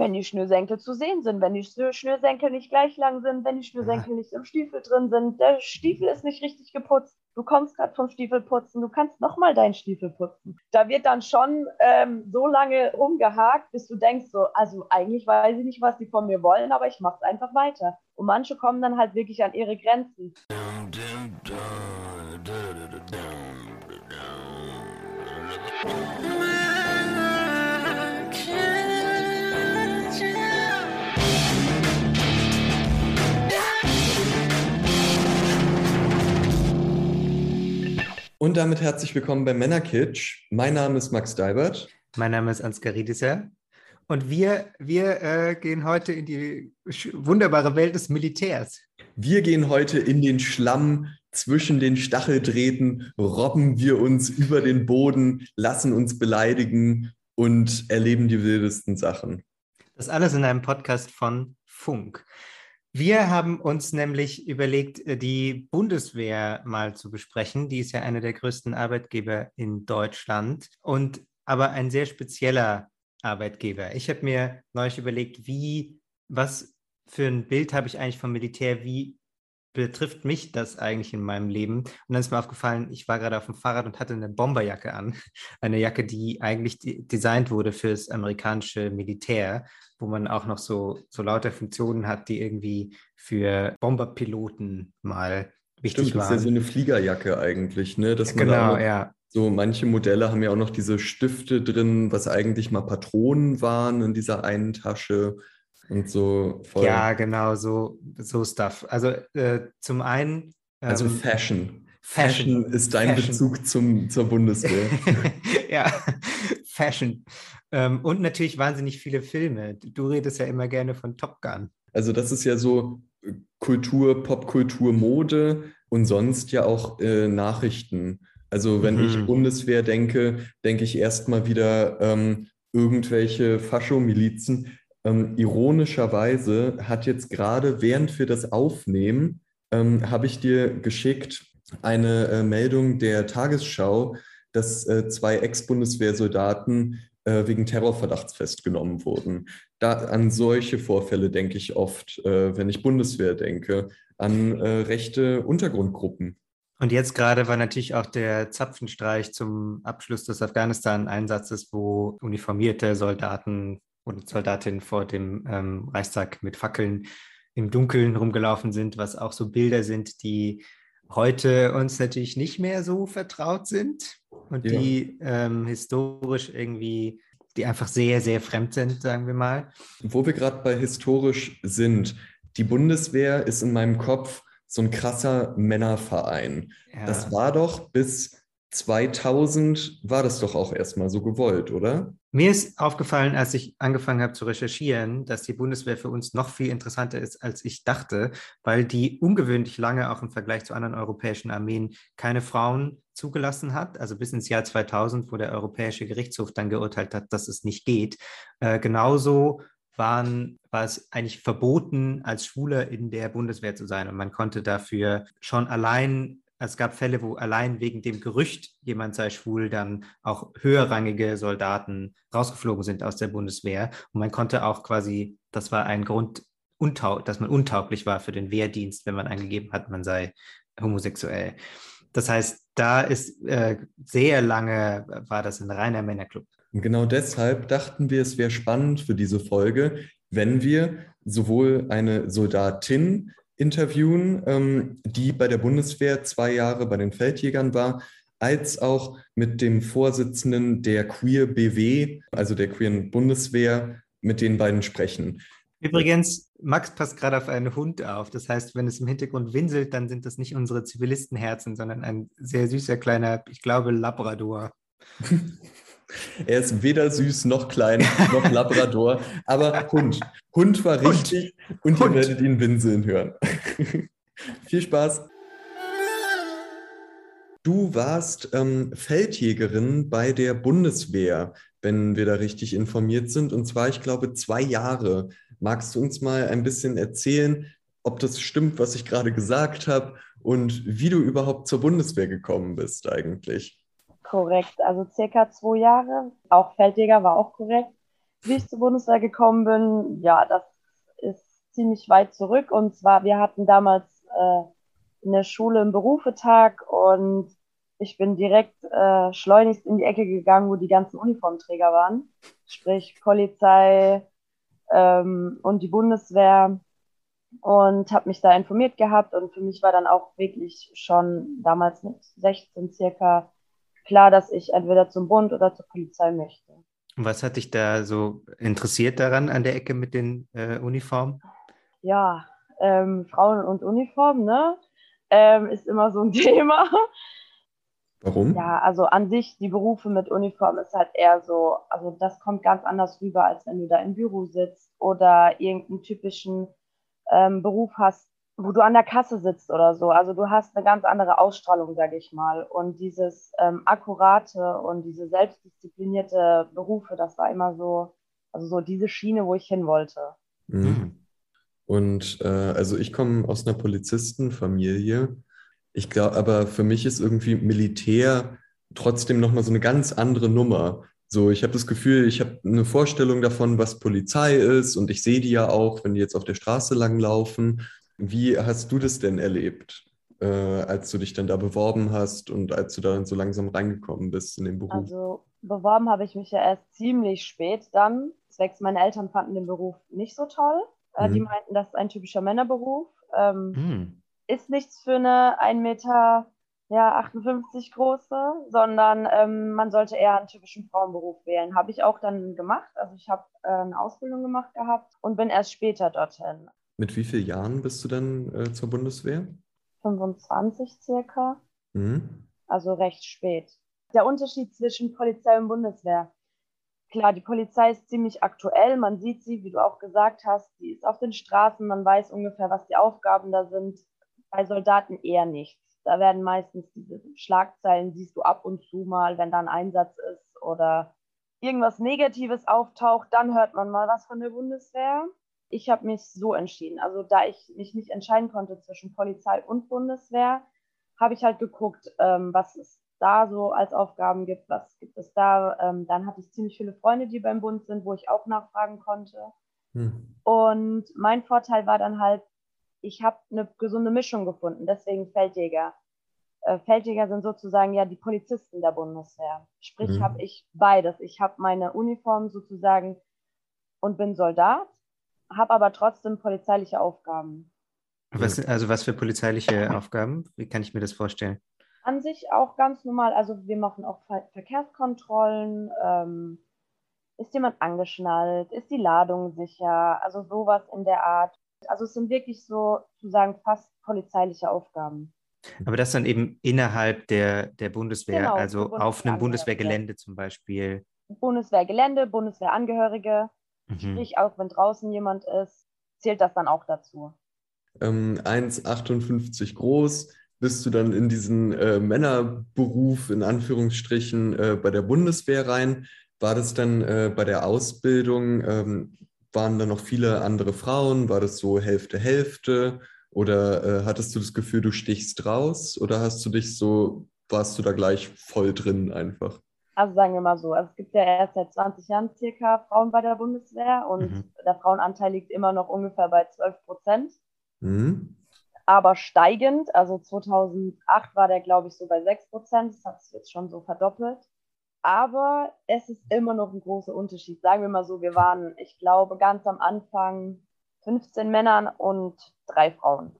wenn die Schnürsenkel zu sehen sind, wenn die Schnürsenkel nicht gleich lang sind, wenn die Schnürsenkel ja. nicht im Stiefel drin sind, der Stiefel ist nicht richtig geputzt, du kommst gerade vom Stiefel putzen, du kannst nochmal deinen Stiefel putzen. Da wird dann schon ähm, so lange rumgehakt, bis du denkst, so, also eigentlich weiß ich nicht, was die von mir wollen, aber ich mache es einfach weiter. Und manche kommen dann halt wirklich an ihre Grenzen. Und damit herzlich willkommen bei Männerkitsch. Mein Name ist Max Deibert. Mein Name ist Ansgar Riedisser. Und wir, wir äh, gehen heute in die wunderbare Welt des Militärs. Wir gehen heute in den Schlamm zwischen den Stacheldrähten, robben wir uns über den Boden, lassen uns beleidigen und erleben die wildesten Sachen. Das alles in einem Podcast von Funk. Wir haben uns nämlich überlegt, äh, die Bundeswehr mal zu besprechen. Die ist ja einer der größten Arbeitgeber in Deutschland und aber ein sehr spezieller Arbeitgeber. Ich habe mir neulich überlegt, wie, was für ein Bild habe ich eigentlich vom Militär, wie betrifft mich das eigentlich in meinem Leben? Und dann ist mir aufgefallen, ich war gerade auf dem Fahrrad und hatte eine Bomberjacke an. Eine Jacke, die eigentlich designt wurde fürs amerikanische Militär, wo man auch noch so, so lauter Funktionen hat, die irgendwie für Bomberpiloten mal wichtig Stimmt, waren. das ist ja so eine Fliegerjacke eigentlich, ne? Dass man genau, ja. So manche Modelle haben ja auch noch diese Stifte drin, was eigentlich mal Patronen waren in dieser einen Tasche und so voll. Ja, genau, so, so Stuff. Also äh, zum einen. Also ähm, also Fashion. Fashion. Fashion ist dein Fashion. Bezug zum, zur Bundeswehr. ja, Fashion. Ähm, und natürlich wahnsinnig viele Filme. Du redest ja immer gerne von Top Gun. Also das ist ja so äh, Kultur, Popkultur, Mode und sonst ja auch äh, Nachrichten. Also wenn mhm. ich Bundeswehr denke, denke ich erstmal wieder ähm, irgendwelche Faschomilizen, ähm, ironischerweise hat jetzt gerade, während wir das aufnehmen, ähm, habe ich dir geschickt eine äh, Meldung der Tagesschau, dass äh, zwei Ex-Bundeswehrsoldaten äh, wegen Terrorverdachts festgenommen wurden. Da, an solche Vorfälle denke ich oft, äh, wenn ich Bundeswehr denke, an äh, rechte Untergrundgruppen. Und jetzt gerade war natürlich auch der Zapfenstreich zum Abschluss des Afghanistan-Einsatzes, wo uniformierte Soldaten und Soldatinnen vor dem ähm, Reichstag mit Fackeln im Dunkeln rumgelaufen sind, was auch so Bilder sind, die heute uns natürlich nicht mehr so vertraut sind und ja. die ähm, historisch irgendwie, die einfach sehr, sehr fremd sind, sagen wir mal. Wo wir gerade bei historisch sind, die Bundeswehr ist in meinem Kopf so ein krasser Männerverein. Ja. Das war doch bis 2000 war das doch auch erstmal so gewollt, oder? Mir ist aufgefallen, als ich angefangen habe zu recherchieren, dass die Bundeswehr für uns noch viel interessanter ist, als ich dachte, weil die ungewöhnlich lange auch im Vergleich zu anderen europäischen Armeen keine Frauen zugelassen hat. Also bis ins Jahr 2000, wo der Europäische Gerichtshof dann geurteilt hat, dass es nicht geht. Äh, genauso waren, war es eigentlich verboten, als Schwuler in der Bundeswehr zu sein. Und man konnte dafür schon allein es gab Fälle, wo allein wegen dem Gerücht, jemand sei schwul, dann auch höherrangige Soldaten rausgeflogen sind aus der Bundeswehr. Und man konnte auch quasi, das war ein Grund, dass man untauglich war für den Wehrdienst, wenn man angegeben hat, man sei homosexuell. Das heißt, da ist äh, sehr lange, war das ein reiner Männerclub. Und genau deshalb dachten wir, es wäre spannend für diese Folge, wenn wir sowohl eine Soldatin interviewen, ähm, die bei der Bundeswehr zwei Jahre bei den Feldjägern war, als auch mit dem Vorsitzenden der Queer BW, also der Queeren Bundeswehr, mit den beiden sprechen. Übrigens, Max passt gerade auf einen Hund auf. Das heißt, wenn es im Hintergrund winselt, dann sind das nicht unsere Zivilistenherzen, sondern ein sehr süßer kleiner, ich glaube, Labrador. Er ist weder süß noch klein noch Labrador, aber Hund. Hund war richtig Hund. und Hund. ihr werdet ihn winseln hören. Viel Spaß. Du warst ähm, Feldjägerin bei der Bundeswehr, wenn wir da richtig informiert sind, und zwar, ich glaube, zwei Jahre. Magst du uns mal ein bisschen erzählen, ob das stimmt, was ich gerade gesagt habe und wie du überhaupt zur Bundeswehr gekommen bist eigentlich? Korrekt, also circa zwei Jahre. Auch Feldjäger war auch korrekt. wie ich zur Bundeswehr gekommen bin, ja, das ist ziemlich weit zurück. Und zwar, wir hatten damals äh, in der Schule einen Berufetag und ich bin direkt äh, schleunigst in die Ecke gegangen, wo die ganzen Uniformträger waren, sprich Polizei ähm, und die Bundeswehr und habe mich da informiert gehabt und für mich war dann auch wirklich schon damals mit 16 circa klar, dass ich entweder zum Bund oder zur Polizei möchte. Und was hat dich da so interessiert daran an der Ecke mit den äh, Uniformen? Ja, ähm, Frauen und Uniformen, ne? Ähm, ist immer so ein Thema. Warum? Ja, also an sich, die Berufe mit Uniform ist halt eher so, also das kommt ganz anders rüber, als wenn du da im Büro sitzt oder irgendeinen typischen ähm, Beruf hast, wo du an der Kasse sitzt oder so. Also du hast eine ganz andere Ausstrahlung, sage ich mal. Und dieses ähm, akkurate und diese selbstdisziplinierte Berufe, das war immer so, also so diese Schiene, wo ich hin wollte. Mhm. Und äh, also ich komme aus einer Polizistenfamilie. Ich glaube, aber für mich ist irgendwie Militär trotzdem nochmal so eine ganz andere Nummer. So, ich habe das Gefühl, ich habe eine Vorstellung davon, was Polizei ist und ich sehe die ja auch, wenn die jetzt auf der Straße langlaufen. Wie hast du das denn erlebt, äh, als du dich dann da beworben hast und als du da so langsam reingekommen bist in den Beruf? Also beworben habe ich mich ja erst ziemlich spät dann. Zwecks meine Eltern fanden den Beruf nicht so toll. Äh, mhm. Die meinten, das ist ein typischer Männerberuf. Ähm, mhm. Ist nichts für eine 1 Meter ja, 58 große, sondern ähm, man sollte eher einen typischen Frauenberuf wählen. Habe ich auch dann gemacht. Also ich habe äh, eine Ausbildung gemacht gehabt und bin erst später dorthin. Mit wie vielen Jahren bist du dann äh, zur Bundeswehr? 25 circa. Mhm. Also recht spät. Der Unterschied zwischen Polizei und Bundeswehr. Klar, die Polizei ist ziemlich aktuell. Man sieht sie, wie du auch gesagt hast, die ist auf den Straßen. Man weiß ungefähr, was die Aufgaben da sind. Bei Soldaten eher nichts. Da werden meistens diese Schlagzeilen, siehst du ab und zu mal, wenn da ein Einsatz ist oder irgendwas Negatives auftaucht, dann hört man mal was von der Bundeswehr ich habe mich so entschieden. Also da ich mich nicht entscheiden konnte zwischen Polizei und Bundeswehr, habe ich halt geguckt, ähm, was es da so als Aufgaben gibt, was gibt es da. Ähm, dann hatte ich ziemlich viele Freunde, die beim Bund sind, wo ich auch nachfragen konnte. Hm. Und mein Vorteil war dann halt, ich habe eine gesunde Mischung gefunden, deswegen Feldjäger. Äh, Feldjäger sind sozusagen ja die Polizisten der Bundeswehr. Sprich, hm. habe ich beides. Ich habe meine Uniform sozusagen und bin Soldat habe aber trotzdem polizeiliche Aufgaben. Was, also was für polizeiliche Aufgaben? Wie kann ich mir das vorstellen? An sich auch ganz normal. Also wir machen auch Ver Verkehrskontrollen. Ähm, ist jemand angeschnallt? Ist die Ladung sicher? Also sowas in der Art. Also es sind wirklich so, zu sagen, fast polizeiliche Aufgaben. Aber das dann eben innerhalb der, der Bundeswehr, genau, also Bundeswehr auf einem Bundeswehrgelände zum Beispiel. Bundeswehrgelände, Bundeswehrangehörige. Mhm. Sprich, auch wenn draußen jemand ist, zählt das dann auch dazu. Ähm, 1,58 groß, bist du dann in diesen äh, Männerberuf in Anführungsstrichen äh, bei der Bundeswehr rein. War das dann äh, bei der Ausbildung, ähm, waren da noch viele andere Frauen? War das so Hälfte, Hälfte? Oder äh, hattest du das Gefühl, du stichst raus? Oder hast du dich so, warst du da gleich voll drin einfach? Also sagen wir mal so, also es gibt ja erst seit 20 Jahren circa Frauen bei der Bundeswehr und mhm. der Frauenanteil liegt immer noch ungefähr bei 12 Prozent. Mhm. Aber steigend, also 2008 war der, glaube ich, so bei 6 Prozent, das hat sich jetzt schon so verdoppelt. Aber es ist immer noch ein großer Unterschied. Sagen wir mal so, wir waren, ich glaube, ganz am Anfang 15 Männern und drei Frauen.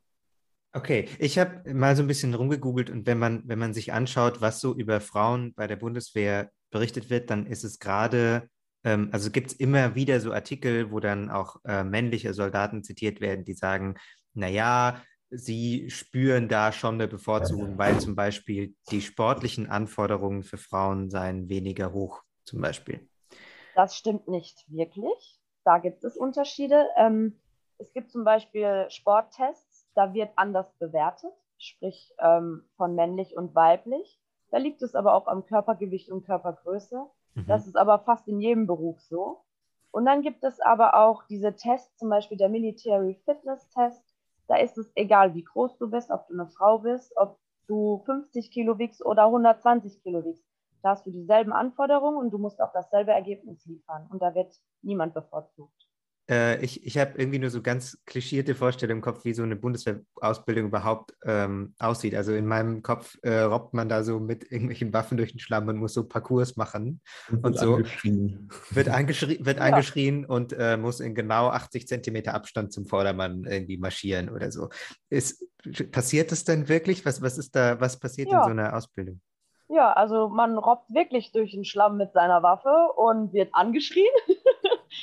Okay, ich habe mal so ein bisschen rumgegoogelt und wenn man, wenn man sich anschaut, was so über Frauen bei der Bundeswehr berichtet wird, dann ist es gerade, ähm, also gibt es immer wieder so Artikel, wo dann auch äh, männliche Soldaten zitiert werden, die sagen, naja, sie spüren da schon eine Bevorzugung, weil zum Beispiel die sportlichen Anforderungen für Frauen seien weniger hoch, zum Beispiel. Das stimmt nicht wirklich. Da gibt es Unterschiede. Ähm, es gibt zum Beispiel Sporttests da wird anders bewertet, sprich ähm, von männlich und weiblich. Da liegt es aber auch am Körpergewicht und Körpergröße. Mhm. Das ist aber fast in jedem Beruf so. Und dann gibt es aber auch diese Tests, zum Beispiel der Military Fitness Test. Da ist es egal, wie groß du bist, ob du eine Frau bist, ob du 50 Kilo wiegst oder 120 Kilo wiegst. Da hast du dieselben Anforderungen und du musst auch dasselbe Ergebnis liefern. Und da wird niemand bevorzugt. Äh, ich ich habe irgendwie nur so ganz klischierte Vorstellungen im Kopf, wie so eine Bundeswehrausbildung überhaupt ähm, aussieht. Also in meinem Kopf äh, robbt man da so mit irgendwelchen Waffen durch den Schlamm und muss so Parcours machen und, und so. Angeschrien. Wird, angeschrien, wird ja. angeschrien und äh, muss in genau 80 Zentimeter Abstand zum Vordermann irgendwie marschieren oder so. Ist, passiert das denn wirklich? Was, was ist da, was passiert ja. in so einer Ausbildung? Ja, also man robbt wirklich durch den Schlamm mit seiner Waffe und wird angeschrien.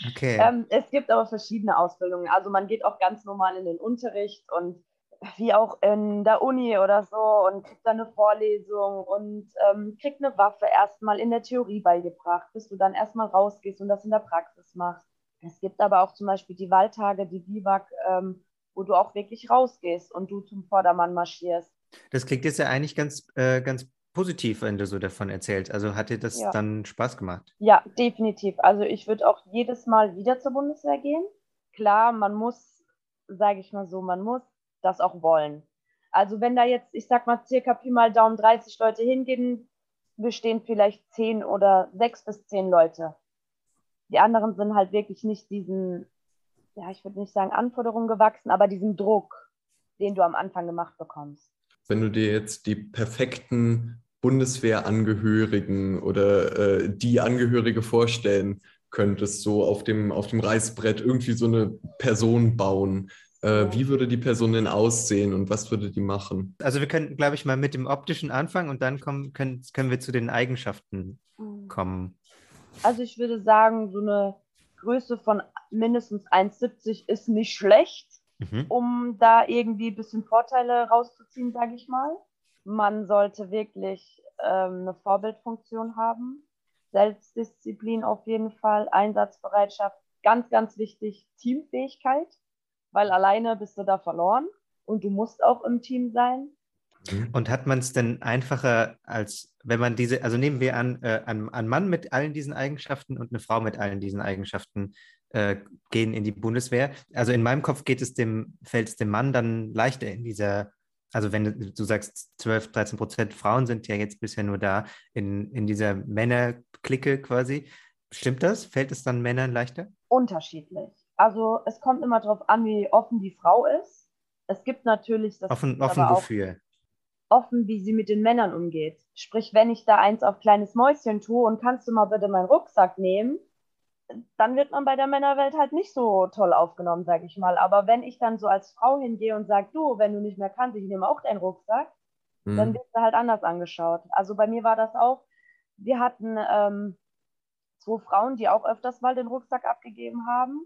Okay. ähm, es gibt aber verschiedene Ausbildungen. Also man geht auch ganz normal in den Unterricht und wie auch in der Uni oder so und kriegt dann eine Vorlesung und ähm, kriegt eine Waffe erstmal in der Theorie beigebracht, bis du dann erstmal rausgehst und das in der Praxis machst. Es gibt aber auch zum Beispiel die Wahltage, die Biwak, ähm, wo du auch wirklich rausgehst und du zum Vordermann marschierst. Das klingt jetzt ja eigentlich ganz, äh, ganz positiv, wenn du so davon erzählst. Also hat dir das ja. dann Spaß gemacht? Ja, definitiv. Also ich würde auch jedes Mal wieder zur Bundeswehr gehen. Klar, man muss, sage ich mal so, man muss das auch wollen. Also wenn da jetzt, ich sag mal, circa Pi mal Daumen 30 Leute hingehen, bestehen vielleicht 10 oder 6 bis 10 Leute. Die anderen sind halt wirklich nicht diesen, ja, ich würde nicht sagen Anforderungen gewachsen, aber diesem Druck, den du am Anfang gemacht bekommst. Wenn du dir jetzt die perfekten Bundeswehrangehörigen oder äh, die Angehörige vorstellen könntest, so auf dem, auf dem Reißbrett irgendwie so eine Person bauen. Äh, wie würde die Person denn aussehen und was würde die machen? Also wir können, glaube ich, mal mit dem optischen anfangen und dann kommen, können, können wir zu den Eigenschaften mhm. kommen. Also ich würde sagen, so eine Größe von mindestens 1,70 ist nicht schlecht, mhm. um da irgendwie ein bisschen Vorteile rauszuziehen, sage ich mal man sollte wirklich ähm, eine Vorbildfunktion haben. Selbstdisziplin auf jeden Fall, Einsatzbereitschaft, ganz, ganz wichtig, Teamfähigkeit, weil alleine bist du da verloren und du musst auch im Team sein. Und hat man es denn einfacher, als wenn man diese, also nehmen wir an, äh, ein, ein, Mann mit allen diesen Eigenschaften und eine Frau mit allen diesen Eigenschaften äh, gehen in die Bundeswehr. Also in meinem Kopf geht es dem, fällt es dem Mann dann leichter in dieser also wenn du sagst, 12, 13 Prozent Frauen sind ja jetzt bisher nur da in, in dieser Männerklicke quasi. Stimmt das? Fällt es dann Männern leichter? Unterschiedlich. Also es kommt immer darauf an, wie offen die Frau ist. Es gibt natürlich das. Offen, offen wofür? Offen, wie sie mit den Männern umgeht. Sprich, wenn ich da eins auf kleines Mäuschen tue und kannst du mal bitte meinen Rucksack nehmen, dann wird man bei der Männerwelt halt nicht so toll aufgenommen, sage ich mal. Aber wenn ich dann so als Frau hingehe und sage, du, wenn du nicht mehr kannst, ich nehme auch deinen Rucksack, mhm. dann wird du halt anders angeschaut. Also bei mir war das auch, wir hatten ähm, zwei Frauen, die auch öfters mal den Rucksack abgegeben haben.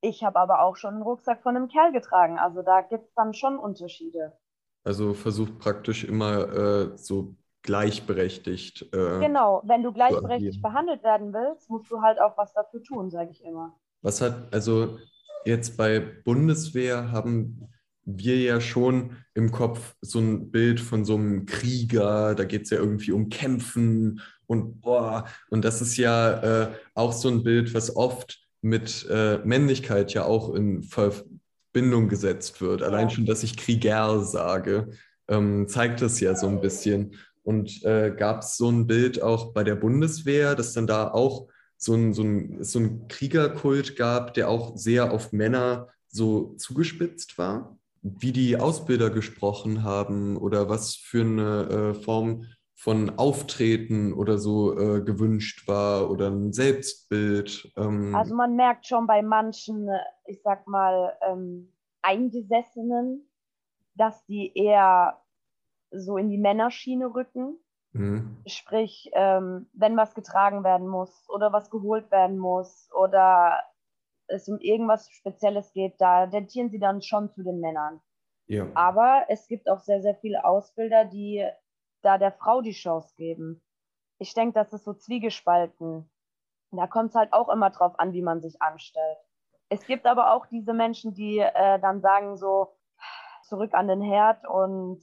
Ich habe aber auch schon einen Rucksack von einem Kerl getragen. Also da gibt es dann schon Unterschiede. Also versucht praktisch immer äh, so gleichberechtigt. Äh, genau, wenn du gleichberechtigt behandelt werden willst, musst du halt auch was dafür tun, sage ich immer. Was hat, also jetzt bei Bundeswehr haben wir ja schon im Kopf so ein Bild von so einem Krieger, da geht es ja irgendwie um Kämpfen und boah, und das ist ja äh, auch so ein Bild, was oft mit äh, Männlichkeit ja auch in Verbindung gesetzt wird. Allein schon, dass ich Krieger sage, ähm, zeigt das ja so ein bisschen. Und äh, gab es so ein Bild auch bei der Bundeswehr, dass dann da auch so ein, so, ein, so ein Kriegerkult gab, der auch sehr auf Männer so zugespitzt war? Wie die Ausbilder gesprochen haben oder was für eine äh, Form von Auftreten oder so äh, gewünscht war oder ein Selbstbild? Ähm. Also man merkt schon bei manchen, ich sag mal, ähm, Eingesessenen, dass die eher so in die Männerschiene rücken. Mhm. Sprich, ähm, wenn was getragen werden muss oder was geholt werden muss oder es um irgendwas Spezielles geht, da dentieren sie dann schon zu den Männern. Ja. Aber es gibt auch sehr, sehr viele Ausbilder, die da der Frau die Chance geben. Ich denke, das ist so zwiegespalten. Da kommt es halt auch immer drauf an, wie man sich anstellt. Es gibt aber auch diese Menschen, die äh, dann sagen so, zurück an den Herd und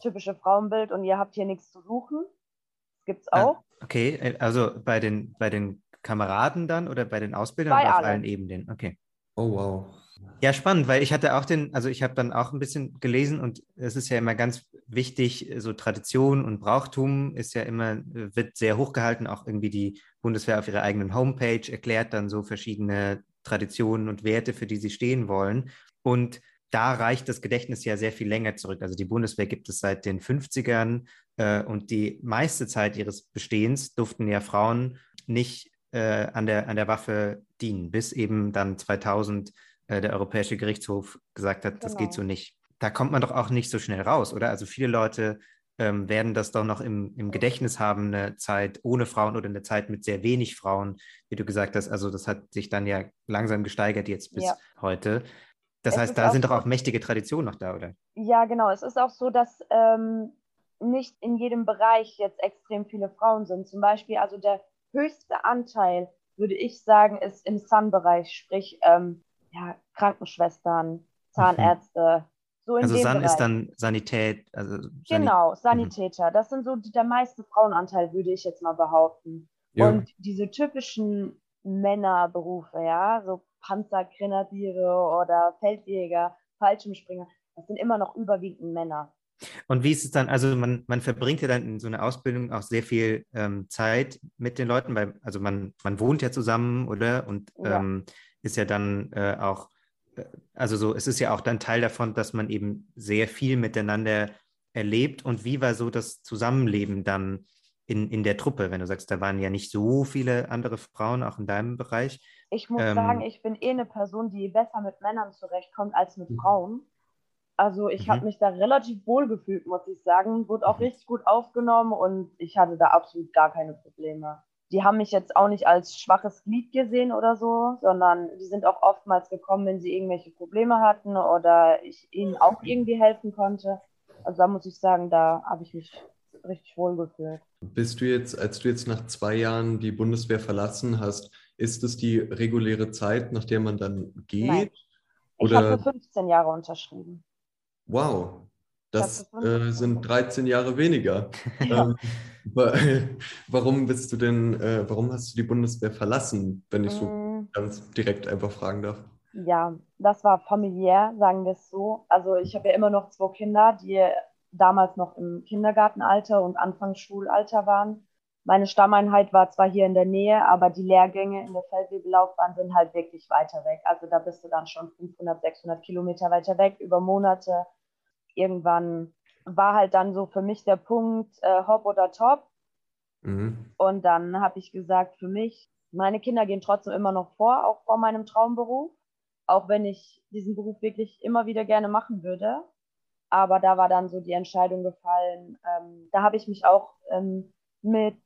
typische Frauenbild und ihr habt hier nichts zu suchen. Das gibt es ah, auch. Ah, okay, äh, also bei den, bei den Kameraden dann oder bei den Ausbildern bei oder auf allen Ebenen? Okay. Oh, wow. Ja, spannend, weil ich hatte auch den, also ich habe dann auch ein bisschen gelesen und es ist ja immer ganz wichtig, so Tradition und Brauchtum ist ja immer, wird sehr hochgehalten, auch irgendwie die Bundeswehr auf ihrer eigenen Homepage erklärt dann so verschiedene Traditionen und Werte, für die sie stehen wollen. Und da reicht das Gedächtnis ja sehr viel länger zurück. Also die Bundeswehr gibt es seit den 50ern äh, und die meiste Zeit ihres Bestehens durften ja Frauen nicht äh, an, der, an der Waffe dienen, bis eben dann 2000 äh, der Europäische Gerichtshof gesagt hat, genau. das geht so genau. nicht. Da kommt man doch auch nicht so schnell raus, oder? Also viele Leute ähm, werden das doch noch im, im Gedächtnis haben, eine Zeit ohne Frauen oder eine Zeit mit sehr wenig Frauen, wie du gesagt hast. Also das hat sich dann ja langsam gesteigert jetzt bis ja. heute. Das es heißt, da sind doch auch mächtige Traditionen noch da, oder? Ja, genau. Es ist auch so, dass ähm, nicht in jedem Bereich jetzt extrem viele Frauen sind. Zum Beispiel, also der höchste Anteil, würde ich sagen, ist im Sun-Bereich, sprich ähm, ja, Krankenschwestern, Zahnärzte. So also San Bereich. ist dann Sanität. Also Sanit genau, mhm. Sanitäter. Das sind so der meiste Frauenanteil, würde ich jetzt mal behaupten. Ja. Und diese typischen Männerberufe, ja, so Panzergrenadiere oder Feldjäger, Fallschirmspringer, das sind immer noch überwiegend Männer. Und wie ist es dann, also man, man verbringt ja dann in so einer Ausbildung auch sehr viel ähm, Zeit mit den Leuten, weil, also man, man wohnt ja zusammen, oder? Und ja. Ähm, ist ja dann äh, auch, äh, also so, es ist ja auch dann Teil davon, dass man eben sehr viel miteinander erlebt. Und wie war so das Zusammenleben dann in, in der Truppe, wenn du sagst, da waren ja nicht so viele andere Frauen, auch in deinem Bereich? Ich muss ähm, sagen, ich bin eh eine Person, die besser mit Männern zurechtkommt als mit mhm. Frauen. Also ich mhm. habe mich da relativ wohl gefühlt, muss ich sagen. Wurde auch mhm. richtig gut aufgenommen und ich hatte da absolut gar keine Probleme. Die haben mich jetzt auch nicht als schwaches Glied gesehen oder so, sondern die sind auch oftmals gekommen, wenn sie irgendwelche Probleme hatten oder ich ihnen auch irgendwie helfen konnte. Also da muss ich sagen, da habe ich mich richtig wohl gefühlt. Bist du jetzt, als du jetzt nach zwei Jahren die Bundeswehr verlassen hast, ist es die reguläre Zeit, nach der man dann geht? Nein. Ich habe für 15 Jahre unterschrieben. Wow, das äh, sind 13 Jahre weniger. Ja. Ähm, warum bist du denn, äh, warum hast du die Bundeswehr verlassen, wenn ich so mm. ganz direkt einfach fragen darf? Ja, das war familiär, sagen wir es so. Also ich habe ja immer noch zwei Kinder, die damals noch im Kindergartenalter und Anfangsschulalter waren. Meine Stammeinheit war zwar hier in der Nähe, aber die Lehrgänge in der Feldwebellaufbahn sind halt wirklich weiter weg. Also da bist du dann schon 500, 600 Kilometer weiter weg über Monate. Irgendwann war halt dann so für mich der Punkt äh, Hop oder Top. Mhm. Und dann habe ich gesagt, für mich, meine Kinder gehen trotzdem immer noch vor, auch vor meinem Traumberuf, auch wenn ich diesen Beruf wirklich immer wieder gerne machen würde. Aber da war dann so die Entscheidung gefallen. Ähm, da habe ich mich auch ähm, mit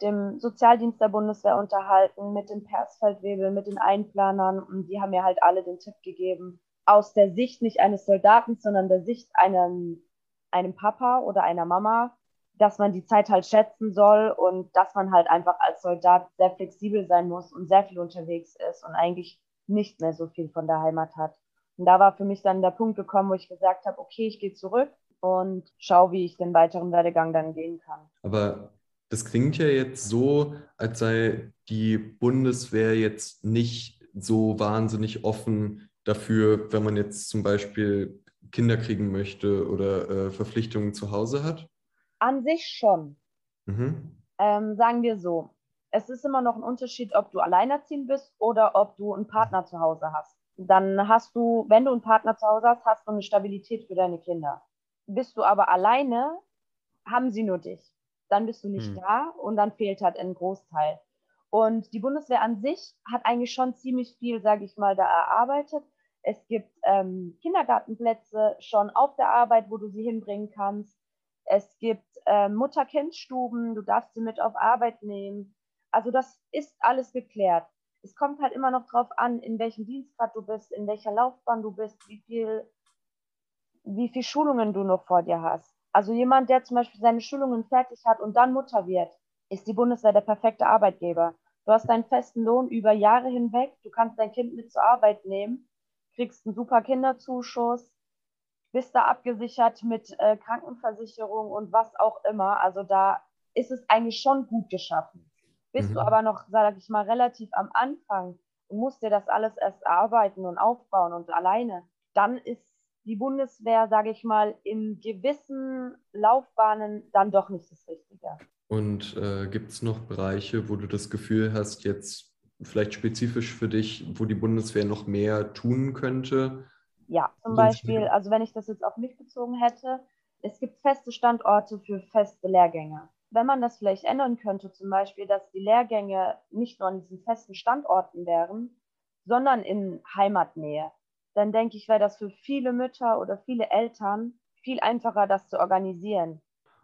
dem Sozialdienst der Bundeswehr unterhalten, mit dem Persfeldwebel, mit den Einplanern und die haben mir halt alle den Tipp gegeben, aus der Sicht nicht eines Soldaten, sondern der Sicht einem, einem Papa oder einer Mama, dass man die Zeit halt schätzen soll und dass man halt einfach als Soldat sehr flexibel sein muss und sehr viel unterwegs ist und eigentlich nicht mehr so viel von der Heimat hat. Und da war für mich dann der Punkt gekommen, wo ich gesagt habe, okay, ich gehe zurück und schaue, wie ich den weiteren Werdegang dann gehen kann. Aber das klingt ja jetzt so, als sei die Bundeswehr jetzt nicht so wahnsinnig offen dafür, wenn man jetzt zum Beispiel Kinder kriegen möchte oder äh, Verpflichtungen zu Hause hat? An sich schon. Mhm. Ähm, sagen wir so, es ist immer noch ein Unterschied, ob du alleinerziehend bist oder ob du einen Partner zu Hause hast. Dann hast du, wenn du einen Partner zu Hause hast, hast du eine Stabilität für deine Kinder. Bist du aber alleine, haben sie nur dich dann bist du nicht hm. da und dann fehlt halt ein Großteil. Und die Bundeswehr an sich hat eigentlich schon ziemlich viel, sage ich mal, da erarbeitet. Es gibt ähm, Kindergartenplätze schon auf der Arbeit, wo du sie hinbringen kannst. Es gibt äh, Mutter-Kind-Stuben, du darfst sie mit auf Arbeit nehmen. Also das ist alles geklärt. Es kommt halt immer noch darauf an, in welchem Dienstgrad du bist, in welcher Laufbahn du bist, wie viel, wie viel Schulungen du noch vor dir hast. Also jemand, der zum Beispiel seine Schulungen fertig hat und dann Mutter wird, ist die Bundeswehr der perfekte Arbeitgeber. Du hast deinen festen Lohn über Jahre hinweg, du kannst dein Kind mit zur Arbeit nehmen, kriegst einen super Kinderzuschuss, bist da abgesichert mit äh, Krankenversicherung und was auch immer. Also da ist es eigentlich schon gut geschaffen. Bist mhm. du aber noch, sage ich mal, relativ am Anfang und musst dir das alles erst erarbeiten und aufbauen und alleine, dann ist die Bundeswehr, sage ich mal, in gewissen Laufbahnen dann doch nicht das Richtige. Und äh, gibt es noch Bereiche, wo du das Gefühl hast, jetzt vielleicht spezifisch für dich, wo die Bundeswehr noch mehr tun könnte? Ja, zum Beispiel, also wenn ich das jetzt auf mich bezogen hätte, es gibt feste Standorte für feste Lehrgänge. Wenn man das vielleicht ändern könnte, zum Beispiel, dass die Lehrgänge nicht nur an diesen festen Standorten wären, sondern in Heimatnähe, dann denke ich, wäre das für viele Mütter oder viele Eltern viel einfacher, das zu organisieren.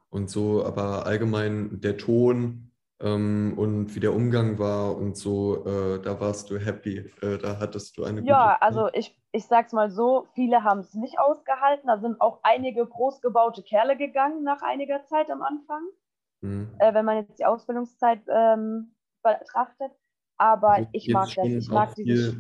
Und so, aber allgemein der Ton ähm, und wie der Umgang war und so, äh, da warst du happy, äh, da hattest du eine gute Ja, also ich, ich sag's mal so, viele haben es nicht ausgehalten, da sind auch einige großgebaute Kerle gegangen nach einiger Zeit am Anfang, mhm. äh, wenn man jetzt die Ausbildungszeit ähm, betrachtet. Aber also ich mag das, ich mag dieses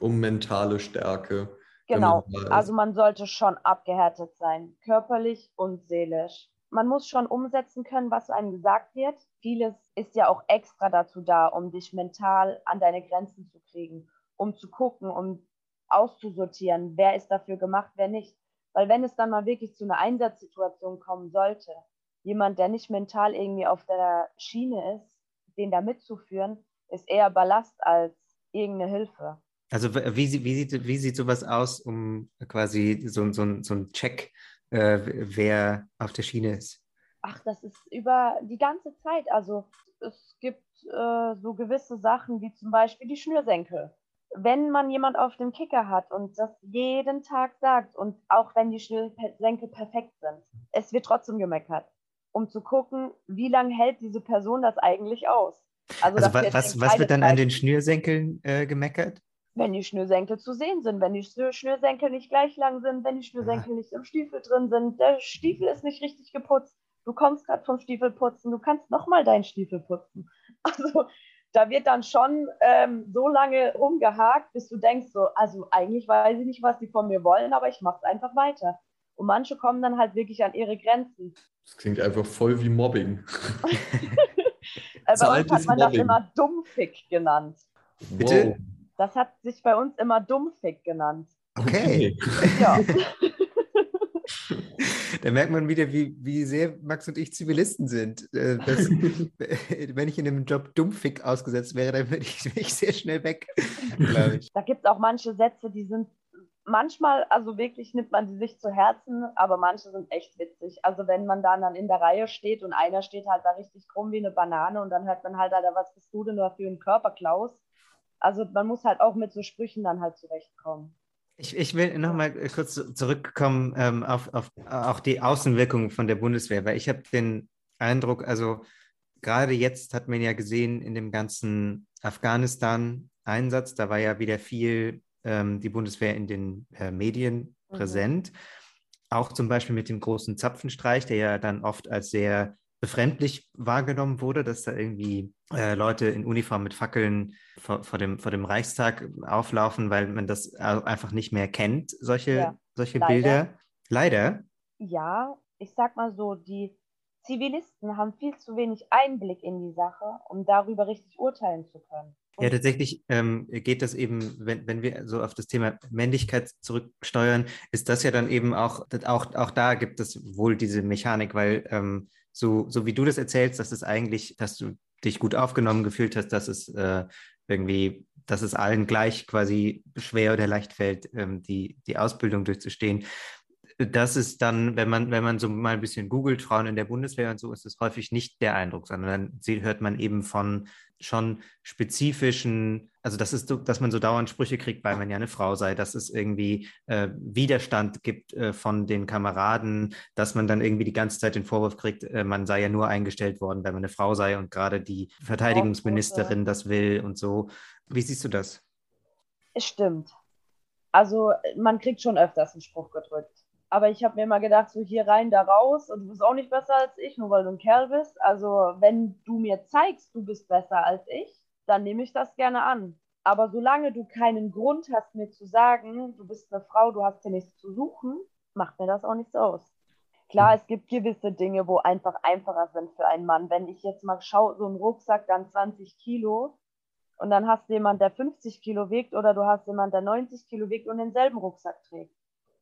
um mentale Stärke. Genau, also man sollte schon abgehärtet sein, körperlich und seelisch. Man muss schon umsetzen können, was einem gesagt wird. Vieles ist ja auch extra dazu da, um dich mental an deine Grenzen zu kriegen, um zu gucken, um auszusortieren, wer ist dafür gemacht, wer nicht. Weil wenn es dann mal wirklich zu einer Einsatzsituation kommen sollte, jemand, der nicht mental irgendwie auf der Schiene ist, den da mitzuführen, ist eher Ballast als irgendeine Hilfe. Also wie, wie, sieht, wie sieht sowas aus, um quasi so, so, so ein Check, äh, wer auf der Schiene ist? Ach, das ist über die ganze Zeit. Also es gibt äh, so gewisse Sachen wie zum Beispiel die Schnürsenkel. Wenn man jemand auf dem Kicker hat und das jeden Tag sagt und auch wenn die Schnürsenkel perfekt sind, es wird trotzdem gemeckert, um zu gucken, wie lange hält diese Person das eigentlich aus. Also, also was, was wird dann an den Schnürsenkeln äh, gemeckert? Wenn die Schnürsenkel zu sehen sind, wenn die Schnürsenkel nicht gleich lang sind, wenn die Schnürsenkel nicht im Stiefel drin sind, der Stiefel ist nicht richtig geputzt, du kommst gerade vom Stiefel putzen, du kannst nochmal deinen Stiefel putzen. Also da wird dann schon ähm, so lange rumgehakt, bis du denkst, so, also eigentlich weiß ich nicht, was die von mir wollen, aber ich mache es einfach weiter. Und manche kommen dann halt wirklich an ihre Grenzen. Das klingt einfach voll wie Mobbing. Bei uns hat man Mobbing. das immer Dummfick genannt. Bitte? Wow. Das hat sich bei uns immer Dummfick genannt. Okay. ja. Da merkt man wieder, wie, wie sehr Max und ich Zivilisten sind. Äh, das, wenn ich in einem Job Dummfick ausgesetzt wäre, dann würde ich, ich sehr schnell weg, glaube ich. Da gibt es auch manche Sätze, die sind manchmal, also wirklich nimmt man die sich zu Herzen, aber manche sind echt witzig. Also wenn man dann, dann in der Reihe steht und einer steht halt da richtig krumm wie eine Banane und dann hört man halt, Alter, was bist du denn da für ein Körperklaus? Also man muss halt auch mit so Sprüchen dann halt zurechtkommen. Ich, ich will nochmal kurz zurückkommen ähm, auf, auf auch die Außenwirkung von der Bundeswehr, weil ich habe den Eindruck, also gerade jetzt hat man ja gesehen in dem ganzen Afghanistan-Einsatz, da war ja wieder viel ähm, die Bundeswehr in den äh, Medien mhm. präsent. Auch zum Beispiel mit dem großen Zapfenstreich, der ja dann oft als sehr befremdlich wahrgenommen wurde, dass da irgendwie äh, Leute in Uniform mit Fackeln vor, vor, dem, vor dem Reichstag auflaufen, weil man das einfach nicht mehr kennt, solche, ja, solche leider. Bilder. Leider. Ja, ich sag mal so, die Zivilisten haben viel zu wenig Einblick in die Sache, um darüber richtig urteilen zu können. Ja, tatsächlich ähm, geht das eben, wenn, wenn wir so auf das Thema Männlichkeit zurücksteuern, ist das ja dann eben auch, auch, auch da gibt es wohl diese Mechanik, weil ähm, so, so wie du das erzählst, dass es eigentlich, dass du dich gut aufgenommen gefühlt hast, dass es äh, irgendwie, dass es allen gleich quasi schwer oder leicht fällt, ähm, die, die Ausbildung durchzustehen. Das ist dann, wenn man, wenn man so mal ein bisschen googelt, Frauen in der Bundeswehr und so, ist es häufig nicht der Eindruck, sondern dann hört man eben von schon spezifischen, also das ist so, dass man so dauernd Sprüche kriegt, weil man ja eine Frau sei, dass es irgendwie äh, Widerstand gibt äh, von den Kameraden, dass man dann irgendwie die ganze Zeit den Vorwurf kriegt, äh, man sei ja nur eingestellt worden, weil man eine Frau sei und gerade die Verteidigungsministerin das will und so. Wie siehst du das? Es stimmt. Also man kriegt schon öfters einen Spruch gedrückt. Aber ich habe mir immer gedacht, so hier rein, da raus und du bist auch nicht besser als ich, nur weil du ein Kerl bist. Also wenn du mir zeigst, du bist besser als ich, dann nehme ich das gerne an. Aber solange du keinen Grund hast, mir zu sagen, du bist eine Frau, du hast hier nichts zu suchen, macht mir das auch nichts aus. Klar, es gibt gewisse Dinge, wo einfach einfacher sind für einen Mann. Wenn ich jetzt mal schaue, so ein Rucksack, dann 20 Kilo, Und dann hast du jemanden, der 50 Kilo wiegt oder du hast jemanden, der 90 Kilo wiegt und denselben Rucksack trägt.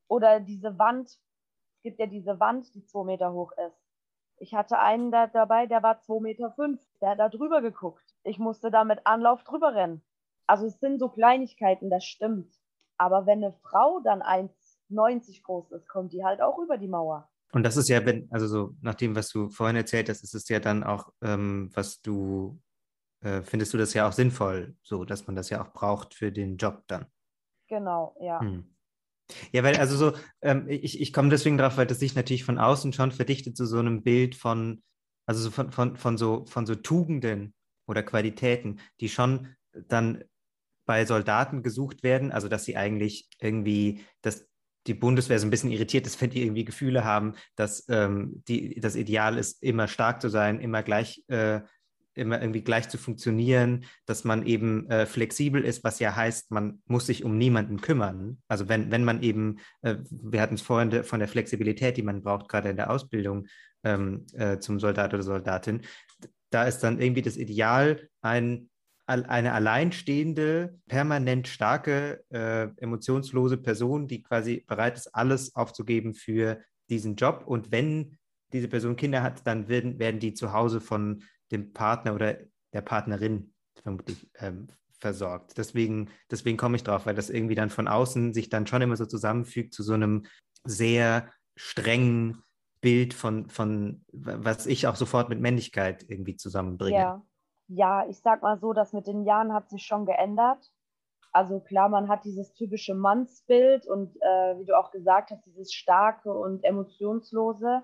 Oder diese Wand, es gibt ja diese Wand, die zwei Meter hoch ist. Ich hatte einen da dabei, der war 2,5 Meter, fünf. der hat da drüber geguckt. Ich musste da mit Anlauf drüber rennen. Also es sind so Kleinigkeiten, das stimmt. Aber wenn eine Frau dann 1,90 groß ist, kommt die halt auch über die Mauer. Und das ist ja, wenn, also so nach dem, was du vorhin erzählt hast, ist es ja dann auch, ähm, was du, äh, findest du das ja auch sinnvoll, so dass man das ja auch braucht für den Job dann. Genau, ja. Hm. Ja, weil also so, ähm, ich, ich komme deswegen drauf, weil das sich natürlich von außen schon verdichtet zu so einem Bild von, also so von, von, von, so, von so Tugenden oder Qualitäten, die schon dann bei Soldaten gesucht werden, also dass sie eigentlich irgendwie, dass die Bundeswehr so ein bisschen irritiert ist, wenn die irgendwie Gefühle haben, dass ähm, die, das Ideal ist, immer stark zu sein, immer gleich, äh, immer irgendwie gleich zu funktionieren, dass man eben äh, flexibel ist, was ja heißt, man muss sich um niemanden kümmern. Also wenn, wenn man eben, äh, wir hatten es vorhin von der Flexibilität, die man braucht, gerade in der Ausbildung ähm, äh, zum Soldat oder Soldatin, da ist dann irgendwie das Ideal, ein eine alleinstehende, permanent starke, äh, emotionslose Person, die quasi bereit ist, alles aufzugeben für diesen Job. Und wenn diese Person Kinder hat, dann werden, werden die zu Hause von dem Partner oder der Partnerin vermutlich ähm, versorgt. Deswegen, deswegen komme ich drauf, weil das irgendwie dann von außen sich dann schon immer so zusammenfügt zu so einem sehr strengen Bild von, von was ich auch sofort mit Männlichkeit irgendwie zusammenbringe. Ja ja, ich sag mal so, das mit den Jahren hat sich schon geändert. Also klar, man hat dieses typische Mannsbild und äh, wie du auch gesagt hast, dieses starke und emotionslose,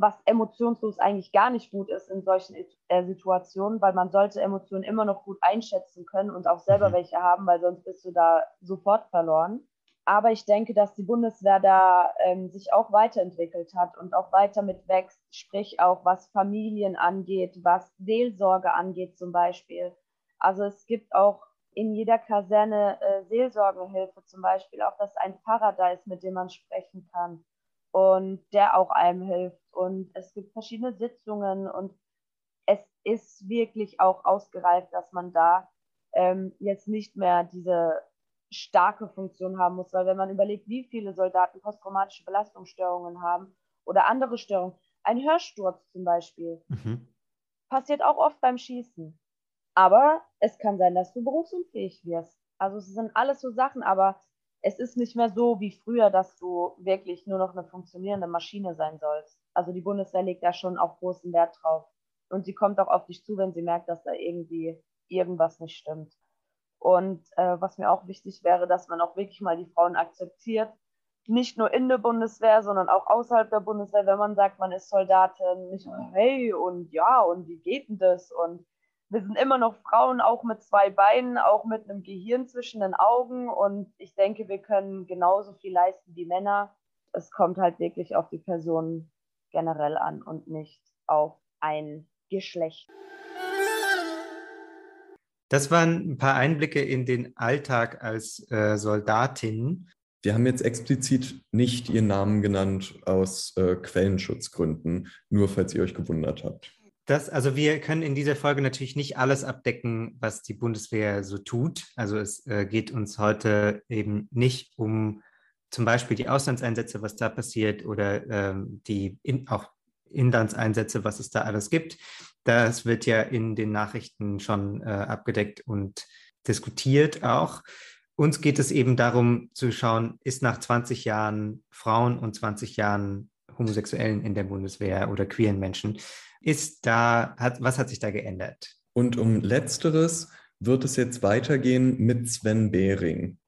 was emotionslos eigentlich gar nicht gut ist in solchen äh, Situationen, weil man sollte Emotionen immer noch gut einschätzen können und auch selber mhm. welche haben, weil sonst bist du da sofort verloren. Aber ich denke, dass die Bundeswehr da ähm, sich auch weiterentwickelt hat und auch weiter mit wächst, sprich auch was Familien angeht, was Seelsorge angeht zum Beispiel. Also es gibt auch in jeder Kaserne äh, Seelsorgehilfe zum Beispiel, auch das ein Paradise, mit dem man sprechen kann und der auch einem hilft. Und es gibt verschiedene Sitzungen und es ist wirklich auch ausgereift, dass man da ähm, jetzt nicht mehr diese starke Funktion haben muss, weil wenn man überlegt, wie viele Soldaten posttraumatische Belastungsstörungen haben oder andere Störungen, ein Hörsturz zum Beispiel, mhm. passiert auch oft beim Schießen. Aber es kann sein, dass du berufsunfähig wirst. Also es sind alles so Sachen, aber es ist nicht mehr so wie früher, dass du wirklich nur noch eine funktionierende Maschine sein sollst. Also die Bundeswehr legt da schon auch großen Wert drauf. Und sie kommt auch auf dich zu, wenn sie merkt, dass da irgendwie irgendwas nicht stimmt. Und äh, was mir auch wichtig wäre, dass man auch wirklich mal die Frauen akzeptiert, nicht nur in der Bundeswehr, sondern auch außerhalb der Bundeswehr, wenn man sagt, man ist Soldatin, nicht nur, hey und ja und wie geht denn das? Und wir sind immer noch Frauen, auch mit zwei Beinen, auch mit einem Gehirn zwischen den Augen und ich denke, wir können genauso viel leisten wie Männer. Es kommt halt wirklich auf die Person generell an und nicht auf ein Geschlecht. Das waren ein paar Einblicke in den Alltag als äh, Soldatin. Wir haben jetzt explizit nicht Ihren Namen genannt aus äh, Quellenschutzgründen, nur falls ihr euch gewundert habt. Das, also wir können in dieser Folge natürlich nicht alles abdecken, was die Bundeswehr so tut. Also es äh, geht uns heute eben nicht um zum Beispiel die Auslandseinsätze, was da passiert, oder ähm, die in, auch Inlandseinsätze, was es da alles gibt. Das wird ja in den Nachrichten schon äh, abgedeckt und diskutiert auch. Uns geht es eben darum zu schauen, ist nach 20 Jahren Frauen und 20 Jahren Homosexuellen in der Bundeswehr oder queeren Menschen, ist da, hat, was hat sich da geändert? Und um letzteres wird es jetzt weitergehen mit Sven Behring.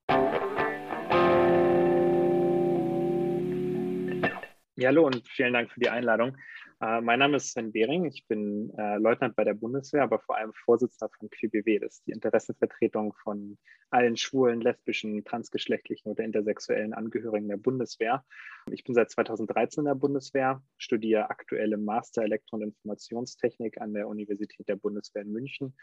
Ja, hallo und vielen Dank für die Einladung. Äh, mein Name ist Sven Behring. Ich bin äh, Leutnant bei der Bundeswehr, aber vor allem Vorsitzender von QBW. Das ist die Interessenvertretung von allen schwulen, lesbischen, transgeschlechtlichen oder intersexuellen Angehörigen der Bundeswehr. Ich bin seit 2013 in der Bundeswehr, studiere aktuell im Master Elektro- und Informationstechnik an der Universität der Bundeswehr in München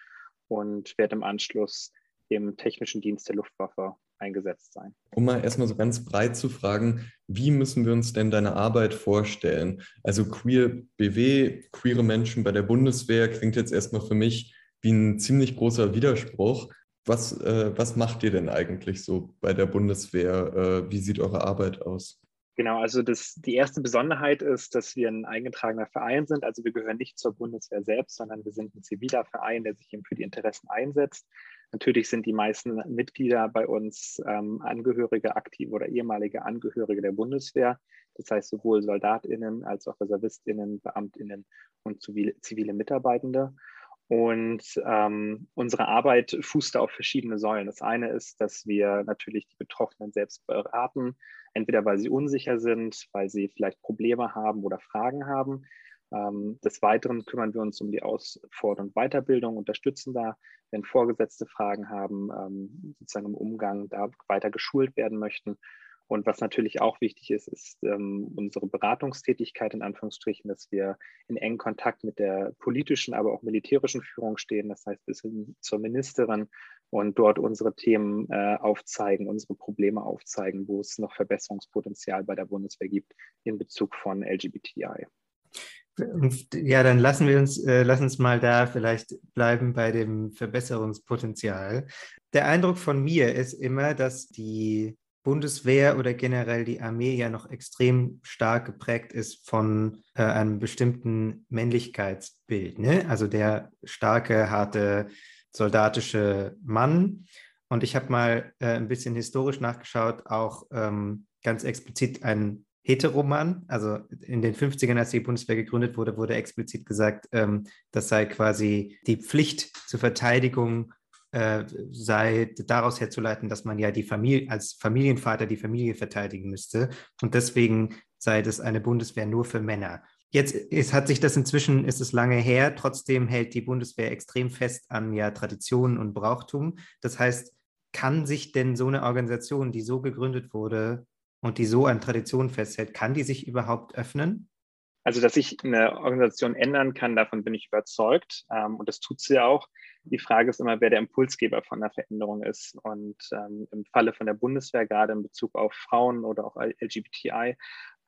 und werde im Anschluss im technischen Dienst der Luftwaffe eingesetzt sein. Um mal erstmal so ganz breit zu fragen, wie müssen wir uns denn deine Arbeit vorstellen? Also Queer BW, queere Menschen bei der Bundeswehr klingt jetzt erstmal für mich wie ein ziemlich großer Widerspruch. Was, äh, was macht ihr denn eigentlich so bei der Bundeswehr? Äh, wie sieht eure Arbeit aus? Genau, also das, die erste Besonderheit ist, dass wir ein eingetragener Verein sind. Also wir gehören nicht zur Bundeswehr selbst, sondern wir sind ein ziviler Verein, der sich eben für die Interessen einsetzt. Natürlich sind die meisten Mitglieder bei uns ähm, Angehörige, aktive oder ehemalige Angehörige der Bundeswehr. Das heißt sowohl SoldatInnen als auch ReservistInnen, BeamtInnen und zivile, zivile Mitarbeitende. Und ähm, unsere Arbeit fußt auf verschiedene Säulen. Das eine ist, dass wir natürlich die Betroffenen selbst beraten, entweder weil sie unsicher sind, weil sie vielleicht Probleme haben oder Fragen haben. Ähm, des Weiteren kümmern wir uns um die Aus-, Fort- und Weiterbildung, unterstützen da, wenn Vorgesetzte Fragen haben, ähm, sozusagen im Umgang da weiter geschult werden möchten. Und was natürlich auch wichtig ist, ist ähm, unsere Beratungstätigkeit in Anführungsstrichen, dass wir in engen Kontakt mit der politischen, aber auch militärischen Führung stehen, das heißt bis hin zur Ministerin und dort unsere Themen äh, aufzeigen, unsere Probleme aufzeigen, wo es noch Verbesserungspotenzial bei der Bundeswehr gibt in Bezug von LGBTI. Ja, dann lassen wir uns, äh, lass uns mal da vielleicht bleiben bei dem Verbesserungspotenzial. Der Eindruck von mir ist immer, dass die Bundeswehr oder generell die Armee ja noch extrem stark geprägt ist von äh, einem bestimmten Männlichkeitsbild. Ne? Also der starke, harte, soldatische Mann. Und ich habe mal äh, ein bisschen historisch nachgeschaut, auch ähm, ganz explizit ein Heteroman. Also in den 50ern, als die Bundeswehr gegründet wurde, wurde explizit gesagt, ähm, das sei quasi die Pflicht zur Verteidigung äh, sei daraus herzuleiten, dass man ja die Familie als Familienvater die Familie verteidigen müsste. Und deswegen sei das eine Bundeswehr nur für Männer. Jetzt ist, hat sich das inzwischen, ist es lange her, trotzdem hält die Bundeswehr extrem fest an ja Traditionen und Brauchtum. Das heißt, kann sich denn so eine Organisation, die so gegründet wurde und die so an Traditionen festhält, kann die sich überhaupt öffnen? Also, dass sich eine Organisation ändern kann, davon bin ich überzeugt. Ähm, und das tut sie auch. Die Frage ist immer, wer der Impulsgeber von der Veränderung ist. Und ähm, im Falle von der Bundeswehr, gerade in Bezug auf Frauen oder auch LGBTI,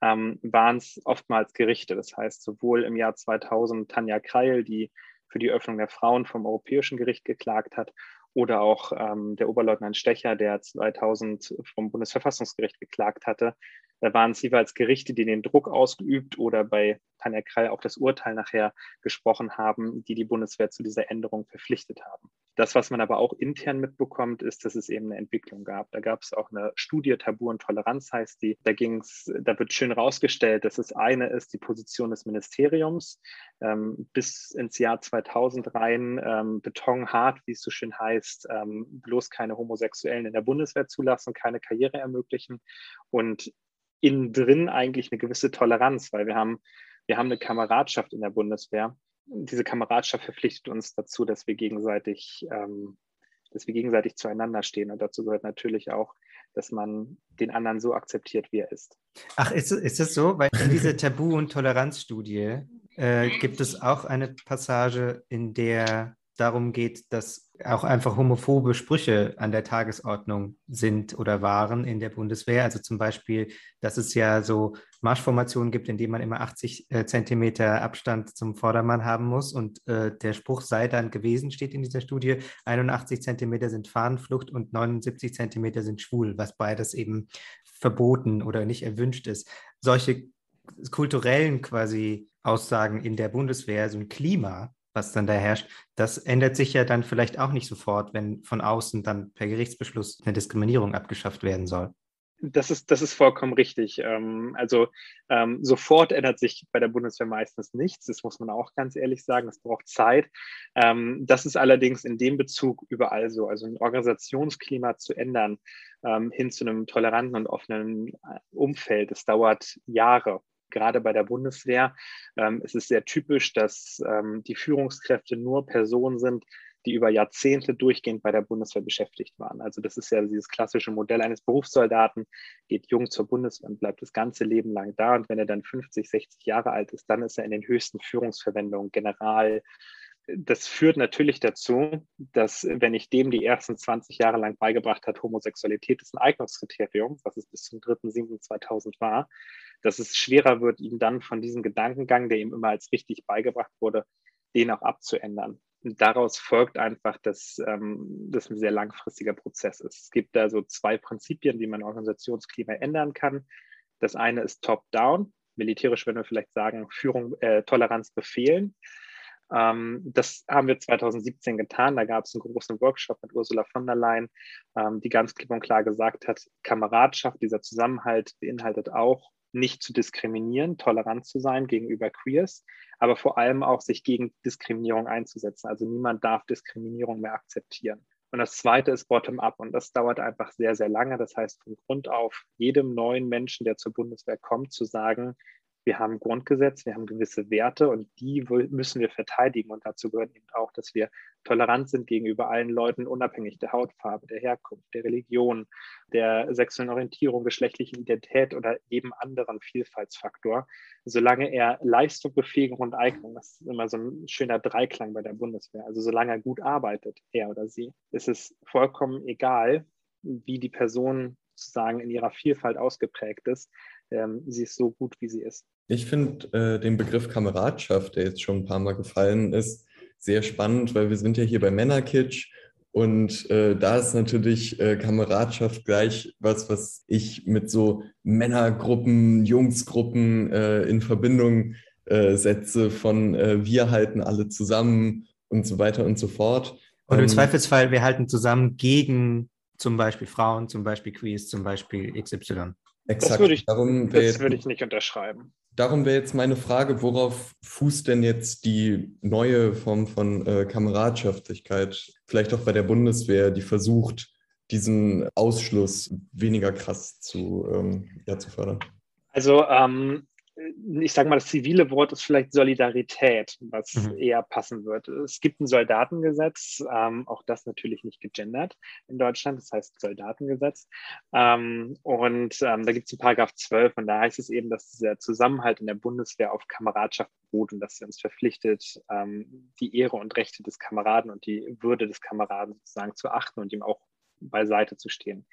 ähm, waren es oftmals Gerichte. Das heißt, sowohl im Jahr 2000 Tanja Kreil, die für die Öffnung der Frauen vom Europäischen Gericht geklagt hat, oder auch ähm, der Oberleutnant Stecher, der 2000 vom Bundesverfassungsgericht geklagt hatte, da waren es jeweils Gerichte, die den Druck ausgeübt oder bei Tanja Krall auch das Urteil nachher gesprochen haben, die die Bundeswehr zu dieser Änderung verpflichtet haben. Das, was man aber auch intern mitbekommt, ist, dass es eben eine Entwicklung gab. Da gab es auch eine Studie, Tabu und Toleranz heißt die. Da ging es, da wird schön rausgestellt, dass es eine ist, die Position des Ministeriums ähm, bis ins Jahr 2000 rein, ähm, betonhart, wie es so schön heißt, ähm, bloß keine Homosexuellen in der Bundeswehr zulassen, keine Karriere ermöglichen. Und innen drin eigentlich eine gewisse Toleranz, weil wir haben, wir haben eine Kameradschaft in der Bundeswehr. Diese Kameradschaft verpflichtet uns dazu, dass wir gegenseitig, ähm, dass wir gegenseitig zueinander stehen. Und dazu gehört natürlich auch, dass man den anderen so akzeptiert, wie er ist. Ach, ist, ist es so? Weil in dieser Tabu- und Toleranzstudie äh, gibt es auch eine Passage, in der darum geht, dass auch einfach homophobe Sprüche an der Tagesordnung sind oder waren in der Bundeswehr. Also zum Beispiel, dass es ja so Marschformationen gibt, in denen man immer 80 äh, Zentimeter Abstand zum Vordermann haben muss. Und äh, der Spruch sei dann gewesen, steht in dieser Studie, 81 Zentimeter sind Fahnenflucht und 79 Zentimeter sind schwul, was beides eben verboten oder nicht erwünscht ist. Solche kulturellen quasi Aussagen in der Bundeswehr, so ein Klima, was dann da herrscht, das ändert sich ja dann vielleicht auch nicht sofort, wenn von außen dann per Gerichtsbeschluss eine Diskriminierung abgeschafft werden soll. Das ist, das ist vollkommen richtig. Ähm, also ähm, sofort ändert sich bei der Bundeswehr meistens nichts. Das muss man auch ganz ehrlich sagen. Das braucht Zeit. Ähm, das ist allerdings in dem Bezug überall so. Also ein Organisationsklima zu ändern hin zu einem toleranten und offenen äh, Umfeld, das dauert Jahre gerade bei der Bundeswehr ähm, ist es sehr typisch, dass ähm, die Führungskräfte nur Personen sind, die über Jahrzehnte durchgehend bei der Bundeswehr beschäftigt waren. Also das ist ja dieses klassische Modell eines Berufssoldaten, geht jung zur Bundeswehr und bleibt das ganze Leben lang da. Und wenn er dann 50, 60 Jahre alt ist, dann ist er in den höchsten Führungsverwendungen, General, das führt natürlich dazu, dass wenn ich dem die ersten 20 Jahre lang beigebracht hat, Homosexualität ist ein Eignungskriterium, was es bis zum 3.7.2000 war, dass es schwerer wird, ihn dann von diesem Gedankengang, der ihm immer als richtig beigebracht wurde, den auch abzuändern. Daraus folgt einfach, dass ähm, das ein sehr langfristiger Prozess ist. Es gibt da so zwei Prinzipien, wie man Organisationsklima ändern kann. Das eine ist Top-Down, militärisch würden wir vielleicht sagen, Führung, äh, Toleranz befehlen. Ähm, das haben wir 2017 getan. Da gab es einen großen Workshop mit Ursula von der Leyen, ähm, die ganz klipp und klar gesagt hat, Kameradschaft, dieser Zusammenhalt beinhaltet auch, nicht zu diskriminieren, tolerant zu sein gegenüber Queers, aber vor allem auch sich gegen Diskriminierung einzusetzen. Also niemand darf Diskriminierung mehr akzeptieren. Und das zweite ist Bottom-up und das dauert einfach sehr, sehr lange. Das heißt, von Grund auf jedem neuen Menschen, der zur Bundeswehr kommt, zu sagen, wir haben Grundgesetz, wir haben gewisse Werte und die müssen wir verteidigen. Und dazu gehört eben auch, dass wir tolerant sind gegenüber allen Leuten, unabhängig der Hautfarbe, der Herkunft, der Religion, der sexuellen Orientierung, geschlechtlichen Identität oder jedem anderen Vielfaltsfaktor, solange er Leistung, Befähigung und Eignung, das ist immer so ein schöner Dreiklang bei der Bundeswehr, also solange er gut arbeitet, er oder sie, ist es vollkommen egal, wie die Person sozusagen in ihrer Vielfalt ausgeprägt ist. Ähm, sie ist so gut, wie sie ist. Ich finde äh, den Begriff Kameradschaft, der jetzt schon ein paar Mal gefallen ist, sehr spannend, weil wir sind ja hier bei Männerkitsch und äh, da ist natürlich äh, Kameradschaft gleich was, was ich mit so Männergruppen, Jungsgruppen äh, in Verbindung äh, setze von äh, wir halten alle zusammen und so weiter und so fort. Und im ähm, Zweifelsfall, wir halten zusammen gegen zum Beispiel Frauen, zum Beispiel Queers, zum Beispiel XY. Exakt. Das würde ich, das würde ich nicht unterschreiben. Darum wäre jetzt meine Frage, worauf fußt denn jetzt die neue Form von äh, Kameradschaftlichkeit, vielleicht auch bei der Bundeswehr, die versucht, diesen Ausschluss weniger krass zu, ähm, ja, zu fördern? Also ähm, ich sage mal, das zivile Wort ist vielleicht Solidarität, was mhm. eher passen wird. Es gibt ein Soldatengesetz, ähm, auch das natürlich nicht gegendert in Deutschland, das heißt Soldatengesetz. Ähm, und ähm, da gibt es einen Paragraph 12 und da heißt es eben, dass dieser Zusammenhalt in der Bundeswehr auf Kameradschaft beruht und dass sie uns verpflichtet, ähm, die Ehre und Rechte des Kameraden und die Würde des Kameraden sozusagen zu achten und ihm auch beiseite zu stehen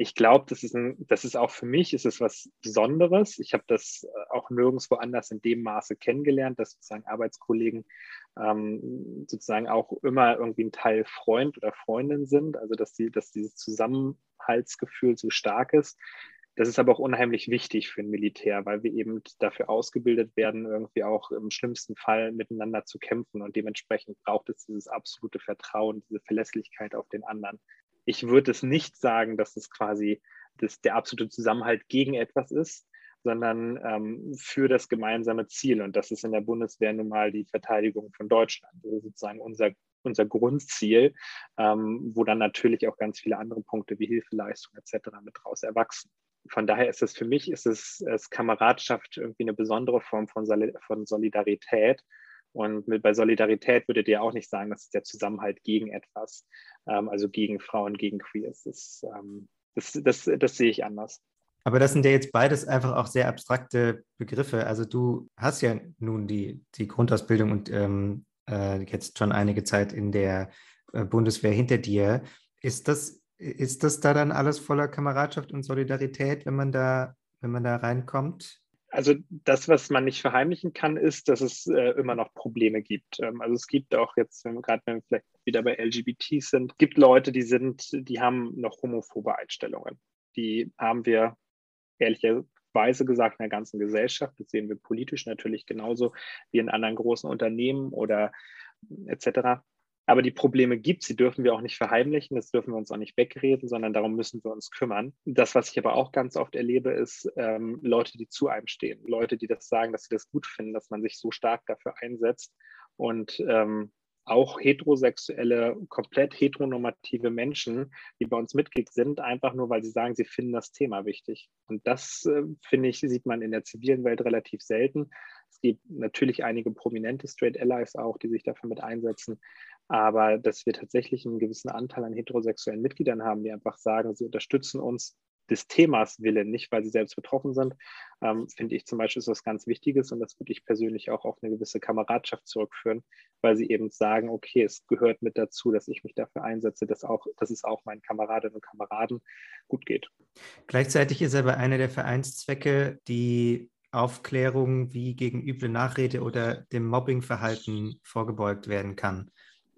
ich glaube, das ist das ist auch für mich, ist es was Besonderes. Ich habe das äh, auch nirgendwo anders in dem Maße kennengelernt, dass sozusagen Arbeitskollegen ähm, sozusagen auch immer irgendwie ein Teil Freund oder Freundin sind, also dass die, dass dieses Zusammenhaltsgefühl so stark ist. Das ist aber auch unheimlich wichtig für ein Militär, weil wir eben dafür ausgebildet werden, irgendwie auch im schlimmsten Fall miteinander zu kämpfen. Und dementsprechend braucht es dieses absolute Vertrauen, diese Verlässlichkeit auf den anderen ich würde es nicht sagen, dass es quasi das, der absolute Zusammenhalt gegen etwas ist, sondern ähm, für das gemeinsame Ziel. Und das ist in der Bundeswehr nun mal die Verteidigung von Deutschland. Das ist sozusagen unser, unser Grundziel, ähm, wo dann natürlich auch ganz viele andere Punkte wie Hilfeleistung etc. mit draus erwachsen. Von daher ist es für mich, ist es, es Kameradschaft irgendwie eine besondere Form von, von Solidarität und mit, bei Solidarität würdet ihr auch nicht sagen, das ist der Zusammenhalt gegen etwas, ähm, also gegen Frauen, gegen Queers. Das, ähm, das, das, das sehe ich anders. Aber das sind ja jetzt beides einfach auch sehr abstrakte Begriffe. Also du hast ja nun die, die Grundausbildung und ähm, äh, jetzt schon einige Zeit in der äh, Bundeswehr hinter dir. Ist das, ist das da dann alles voller Kameradschaft und Solidarität, wenn man da, wenn man da reinkommt? Also das, was man nicht verheimlichen kann, ist, dass es äh, immer noch Probleme gibt. Ähm, also es gibt auch jetzt, gerade wenn wir vielleicht wieder bei LGBT sind, gibt Leute, die sind, die haben noch homophobe Einstellungen. Die haben wir ehrlicherweise gesagt in der ganzen Gesellschaft. Das sehen wir politisch natürlich genauso wie in anderen großen Unternehmen oder etc. Aber die Probleme gibt sie dürfen wir auch nicht verheimlichen, das dürfen wir uns auch nicht wegreden, sondern darum müssen wir uns kümmern. Das, was ich aber auch ganz oft erlebe, ist ähm, Leute, die zu einem stehen, Leute, die das sagen, dass sie das gut finden, dass man sich so stark dafür einsetzt und ähm, auch heterosexuelle, komplett heteronormative Menschen, die bei uns Mitglied sind, einfach nur, weil sie sagen, sie finden das Thema wichtig. Und das, äh, finde ich, sieht man in der zivilen Welt relativ selten. Es gibt natürlich einige prominente Straight Allies auch, die sich dafür mit einsetzen. Aber dass wir tatsächlich einen gewissen Anteil an heterosexuellen Mitgliedern haben, die einfach sagen, sie unterstützen uns des Themas willen, nicht weil sie selbst betroffen sind, ähm, finde ich zum Beispiel ist was ganz Wichtiges und das würde ich persönlich auch auf eine gewisse Kameradschaft zurückführen, weil sie eben sagen, okay, es gehört mit dazu, dass ich mich dafür einsetze, dass, auch, dass es auch meinen Kameradinnen und Kameraden gut geht. Gleichzeitig ist aber einer der Vereinszwecke die Aufklärung, wie gegen üble Nachrede oder dem Mobbingverhalten vorgebeugt werden kann.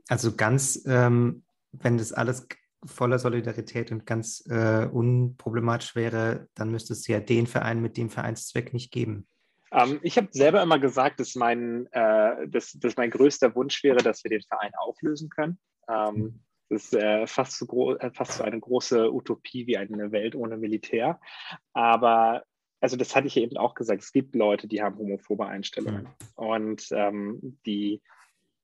Also ganz, ähm, wenn das alles voller Solidarität und ganz äh, unproblematisch wäre, dann müsste es ja den Verein mit dem Vereinszweck nicht geben. Ähm, ich habe selber immer gesagt, dass mein, äh, dass, dass mein größter Wunsch wäre, dass wir den Verein auflösen können. Ähm, das ist äh, fast, so äh, fast so eine große Utopie wie eine Welt ohne Militär. Aber also das hatte ich eben auch gesagt, es gibt Leute, die haben homophobe Einstellungen. Mhm. Und ähm, die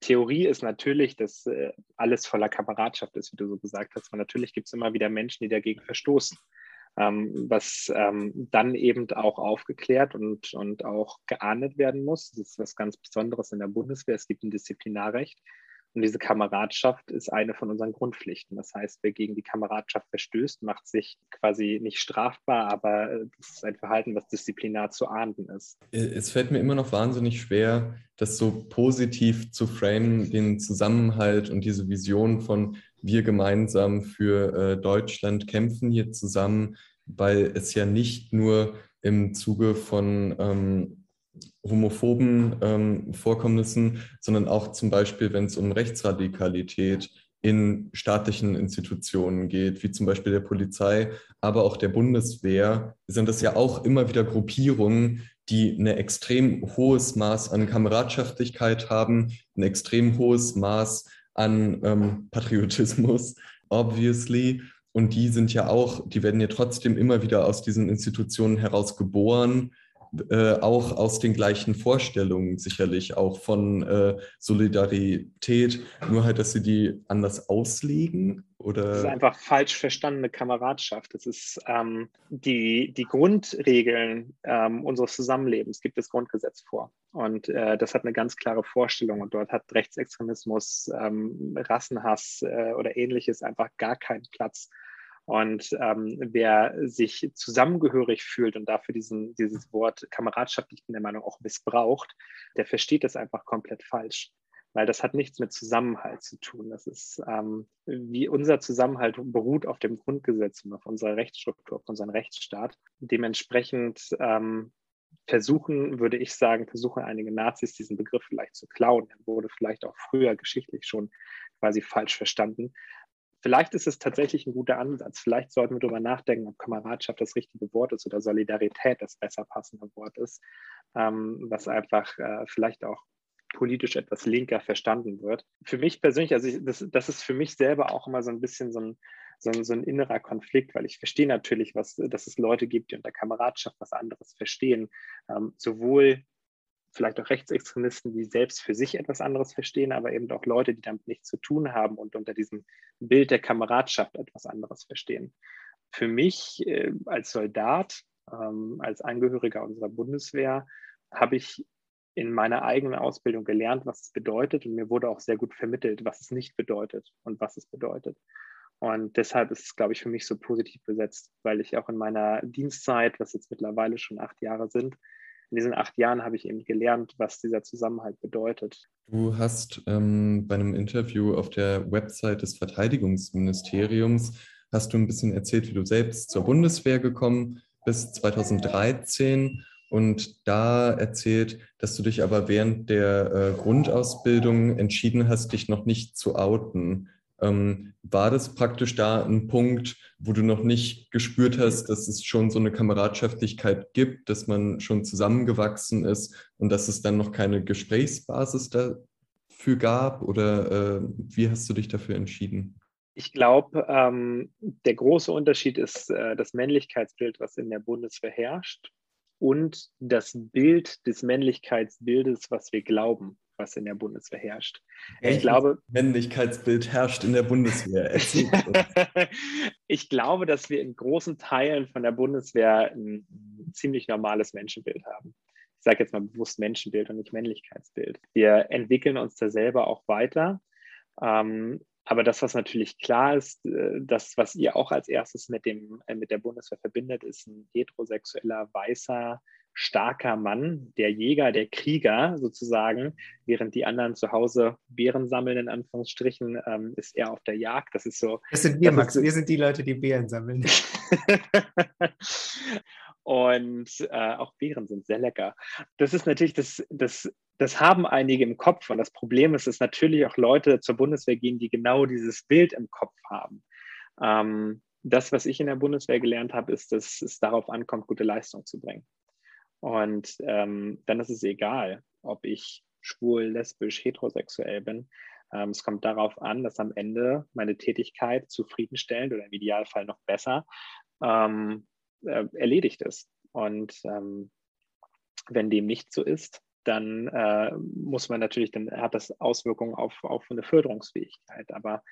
Theorie ist natürlich, dass äh, alles voller Kameradschaft ist, wie du so gesagt hast. Und natürlich gibt es immer wieder Menschen, die dagegen verstoßen. Ähm, was ähm, dann eben auch aufgeklärt und, und auch geahndet werden muss. Das ist was ganz Besonderes in der Bundeswehr. Es gibt ein Disziplinarrecht. Und diese Kameradschaft ist eine von unseren Grundpflichten. Das heißt, wer gegen die Kameradschaft verstößt, macht sich quasi nicht strafbar, aber äh, das ist ein Verhalten, was disziplinar zu ahnden ist. Äh, es fällt mir immer noch wahnsinnig schwer, das so positiv zu framen, den Zusammenhalt und diese Vision von wir gemeinsam für äh, Deutschland kämpfen hier zusammen, weil es ja nicht nur im Zuge von ähm, homophoben ähm, Vorkommnissen, sondern auch zum Beispiel, wenn es um Rechtsradikalität in staatlichen Institutionen geht, wie zum Beispiel der Polizei, aber auch der Bundeswehr, sind das ja auch immer wieder Gruppierungen, die ein extrem hohes Maß an Kameradschaftlichkeit haben, ein extrem hohes Maß an ähm, Patriotismus, obviously. Und die sind ja auch, die werden ja trotzdem immer wieder aus diesen Institutionen heraus geboren äh, auch aus den gleichen Vorstellungen sicherlich, auch von äh, Solidarität, nur halt, dass sie die anders auslegen? Oder? Das ist einfach falsch verstandene Kameradschaft. Das ist ähm, die, die Grundregeln ähm, unseres Zusammenlebens, gibt das Grundgesetz vor. Und äh, das hat eine ganz klare Vorstellung. Und dort hat Rechtsextremismus, ähm, Rassenhass äh, oder ähnliches einfach gar keinen Platz. Und ähm, wer sich zusammengehörig fühlt und dafür diesen, dieses Wort Kameradschaft, ich bin der Meinung, auch missbraucht, der versteht das einfach komplett falsch. Weil das hat nichts mit Zusammenhalt zu tun. Das ist, ähm, wie unser Zusammenhalt beruht auf dem Grundgesetz und auf unserer Rechtsstruktur, auf unserem Rechtsstaat. Dementsprechend ähm, versuchen, würde ich sagen, versuchen einige Nazis diesen Begriff vielleicht zu klauen. Er wurde vielleicht auch früher geschichtlich schon quasi falsch verstanden. Vielleicht ist es tatsächlich ein guter Ansatz. Vielleicht sollten wir darüber nachdenken, ob Kameradschaft das richtige Wort ist oder Solidarität das besser passende Wort ist, ähm, was einfach äh, vielleicht auch politisch etwas linker verstanden wird. Für mich persönlich, also ich, das, das, ist für mich selber auch immer so ein bisschen so ein, so ein, so ein innerer Konflikt, weil ich verstehe natürlich, was, dass es Leute gibt, die unter Kameradschaft was anderes verstehen. Ähm, sowohl vielleicht auch Rechtsextremisten, die selbst für sich etwas anderes verstehen, aber eben auch Leute, die damit nichts zu tun haben und unter diesem Bild der Kameradschaft etwas anderes verstehen. Für mich äh, als Soldat, ähm, als Angehöriger unserer Bundeswehr, habe ich in meiner eigenen Ausbildung gelernt, was es bedeutet und mir wurde auch sehr gut vermittelt, was es nicht bedeutet und was es bedeutet. Und deshalb ist es, glaube ich, für mich so positiv besetzt, weil ich auch in meiner Dienstzeit, was jetzt mittlerweile schon acht Jahre sind, in diesen acht Jahren habe ich eben gelernt, was dieser Zusammenhalt bedeutet. Du hast ähm, bei einem Interview auf der Website des Verteidigungsministeriums hast du ein bisschen erzählt, wie du selbst zur Bundeswehr gekommen bist 2013 und da erzählt, dass du dich aber während der äh, Grundausbildung entschieden hast, dich noch nicht zu outen. Ähm, war das praktisch da ein Punkt, wo du noch nicht gespürt hast, dass es schon so eine Kameradschaftlichkeit gibt, dass man schon zusammengewachsen ist und dass es dann noch keine Gesprächsbasis dafür gab? Oder äh, wie hast du dich dafür entschieden? Ich glaube, ähm, der große Unterschied ist äh, das Männlichkeitsbild, was in der Bundeswehr herrscht und das Bild des Männlichkeitsbildes, was wir glauben was in der Bundeswehr herrscht. Welches ich glaube, Männlichkeitsbild herrscht in der Bundeswehr. ich glaube, dass wir in großen Teilen von der Bundeswehr ein ziemlich normales Menschenbild haben. Ich sage jetzt mal bewusst Menschenbild und nicht Männlichkeitsbild. Wir entwickeln uns da selber auch weiter. Ähm, aber das, was natürlich klar ist, äh, das, was ihr auch als erstes mit, dem, äh, mit der Bundeswehr verbindet, ist ein heterosexueller, weißer, starker Mann, der Jäger, der Krieger sozusagen, während die anderen zu Hause Beeren sammeln, in Anführungsstrichen, ähm, ist er auf der Jagd. Das ist so. Das sind wir, das Max. wir sind die Leute, die Beeren sammeln. Und äh, auch Beeren sind sehr lecker. Das ist natürlich, das, das, das haben einige im Kopf. Und das Problem ist, dass natürlich auch Leute zur Bundeswehr gehen, die genau dieses Bild im Kopf haben. Ähm, das, was ich in der Bundeswehr gelernt habe, ist, dass es darauf ankommt, gute Leistung zu bringen. Und ähm, dann ist es egal, ob ich schwul, lesbisch, heterosexuell bin. Ähm, es kommt darauf an, dass am Ende meine Tätigkeit zufriedenstellend oder im Idealfall noch besser ähm, äh, erledigt ist. Und ähm, wenn dem nicht so ist, dann äh, muss man natürlich, dann hat das Auswirkungen auf, auf eine Förderungsfähigkeit. Aber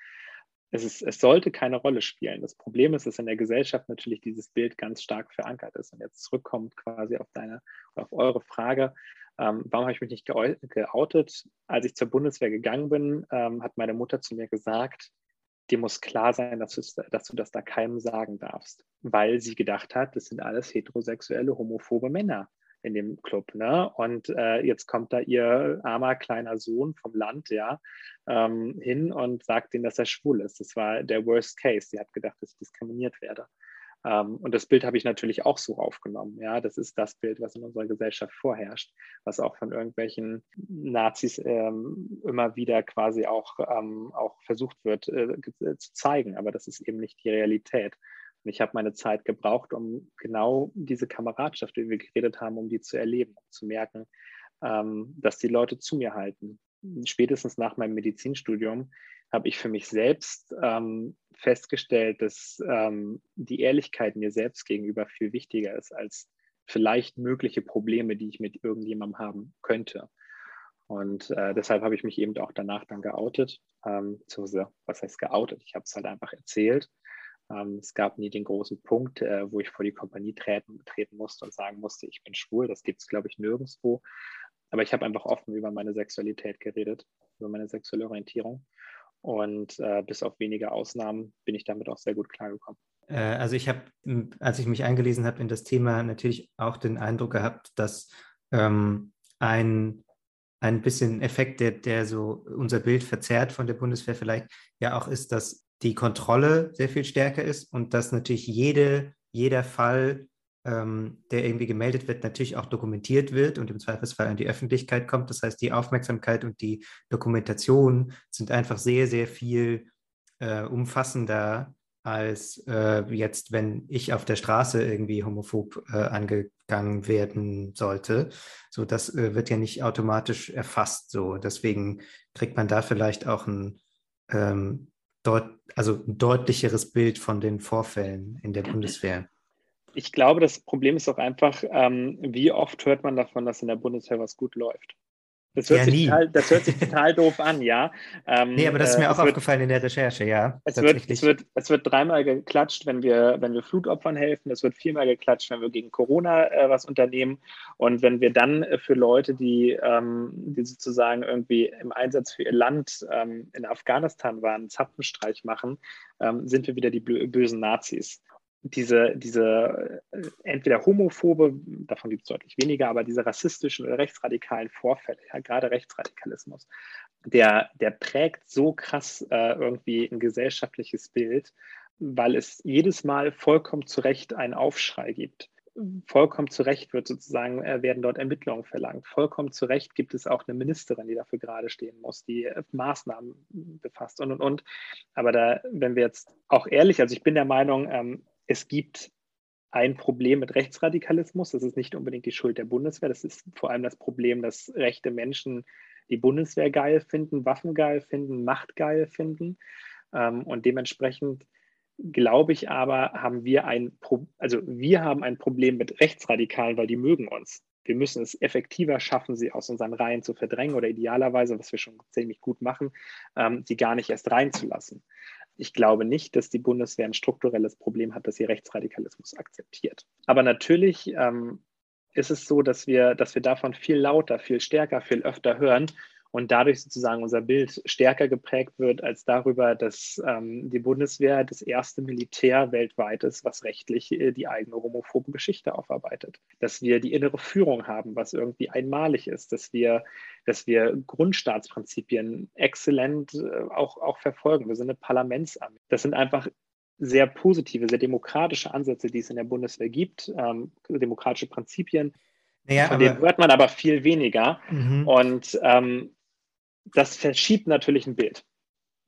es, ist, es sollte keine Rolle spielen. Das Problem ist, dass in der Gesellschaft natürlich dieses Bild ganz stark verankert ist. Und jetzt zurückkommt quasi auf deine, auf eure Frage, ähm, warum habe ich mich nicht geoutet? Als ich zur Bundeswehr gegangen bin, ähm, hat meine Mutter zu mir gesagt, dir muss klar sein, dass, dass, du das da keinem sagen darfst, weil sie gedacht hat, das sind alles heterosexuelle, homophobe Männer in dem Club. Ne? Und äh, jetzt kommt da ihr armer kleiner Sohn vom Land ja, ähm, hin und sagt ihnen, dass er schwul ist. Das war der Worst Case. Sie hat gedacht, dass ich diskriminiert werde. Ähm, und das Bild habe ich natürlich auch so aufgenommen. Ja, das ist das Bild, was in unserer Gesellschaft vorherrscht, was auch von irgendwelchen Nazis ähm, immer wieder quasi auch, ähm, auch versucht wird äh, zu zeigen. Aber das ist eben nicht die Realität. Und ich habe meine Zeit gebraucht, um genau diese Kameradschaft, wie wir geredet haben, um die zu erleben, zu merken, ähm, dass die Leute zu mir halten. Spätestens nach meinem Medizinstudium habe ich für mich selbst ähm, festgestellt, dass ähm, die Ehrlichkeit mir selbst gegenüber viel wichtiger ist als vielleicht mögliche Probleme, die ich mit irgendjemandem haben könnte. Und äh, deshalb habe ich mich eben auch danach dann geoutet. Ähm, was heißt geoutet? Ich habe es halt einfach erzählt ähm, es gab nie den großen Punkt, äh, wo ich vor die Kompanie treten, treten musste und sagen musste, ich bin schwul. Das gibt es, glaube ich, nirgendwo. Aber ich habe einfach offen über meine Sexualität geredet, über meine sexuelle Orientierung. Und äh, bis auf wenige Ausnahmen bin ich damit auch sehr gut klargekommen. Äh, also ich habe, als ich mich eingelesen habe in das Thema, natürlich auch den Eindruck gehabt, dass ähm, ein, ein bisschen Effekt, der, der so unser Bild verzerrt von der Bundeswehr vielleicht ja auch ist, dass die Kontrolle sehr viel stärker ist und dass natürlich jede, jeder Fall, ähm, der irgendwie gemeldet wird, natürlich auch dokumentiert wird und im Zweifelsfall an die Öffentlichkeit kommt. Das heißt, die Aufmerksamkeit und die Dokumentation sind einfach sehr, sehr viel äh, umfassender als äh, jetzt, wenn ich auf der Straße irgendwie homophob äh, angegangen werden sollte. So, das äh, wird ja nicht automatisch erfasst. So, deswegen kriegt man da vielleicht auch ein ähm, deut also ein deutlicheres Bild von den Vorfällen in der Bundeswehr? Ich glaube, das Problem ist auch einfach, ähm, wie oft hört man davon, dass in der Bundeswehr was gut läuft? Das hört, ja, sich, total, das hört sich total doof an, ja. Ähm, nee, aber das ist mir äh, auch aufgefallen in der Recherche, ja. Es wird, es, wird, es wird dreimal geklatscht, wenn wir, wenn wir Flutopfern helfen. Es wird viermal geklatscht, wenn wir gegen Corona äh, was unternehmen. Und wenn wir dann äh, für Leute, die, ähm, die sozusagen irgendwie im Einsatz für ihr Land ähm, in Afghanistan waren, einen Zapfenstreich machen, ähm, sind wir wieder die bösen Nazis diese, diese äh, entweder homophobe, davon gibt es deutlich weniger, aber diese rassistischen oder rechtsradikalen Vorfälle, ja, gerade Rechtsradikalismus, der, der prägt so krass äh, irgendwie ein gesellschaftliches Bild, weil es jedes Mal vollkommen zu Recht einen Aufschrei gibt. Vollkommen zu Recht wird sozusagen, äh, werden dort Ermittlungen verlangt. Vollkommen zu Recht gibt es auch eine Ministerin, die dafür gerade stehen muss, die äh, Maßnahmen befasst und und und. Aber da, wenn wir jetzt auch ehrlich, also ich bin der Meinung, ähm, es gibt ein Problem mit Rechtsradikalismus. Das ist nicht unbedingt die Schuld der Bundeswehr. Das ist vor allem das Problem, dass rechte Menschen die Bundeswehr geil finden, Waffen geil finden, Macht geil finden. Ähm, und dementsprechend glaube ich aber, haben wir ein, Pro also wir haben ein Problem mit Rechtsradikalen, weil die mögen uns. Wir müssen es effektiver schaffen, sie aus unseren Reihen zu verdrängen oder idealerweise, was wir schon ziemlich gut machen, ähm, sie gar nicht erst reinzulassen ich glaube nicht, dass die Bundeswehr ein strukturelles Problem hat, dass sie Rechtsradikalismus akzeptiert. Aber natürlich ähm, ist es so, dass wir, dass wir davon viel lauter, viel stärker, viel öfter hören und dadurch sozusagen unser Bild stärker geprägt wird als darüber, dass ähm, die Bundeswehr das erste Militär weltweit ist, was rechtlich äh, die eigene homophobe Geschichte aufarbeitet. Dass wir die innere Führung haben, was irgendwie einmalig ist, dass wir, dass wir Grundstaatsprinzipien exzellent äh, auch, auch verfolgen. Wir sind eine Parlamentsarmee. Das sind einfach sehr positive, sehr demokratische Ansätze, die es in der Bundeswehr gibt, ähm, demokratische Prinzipien. Naja, Von denen hört man aber viel weniger. Mhm. Und ähm, das verschiebt natürlich ein Bild.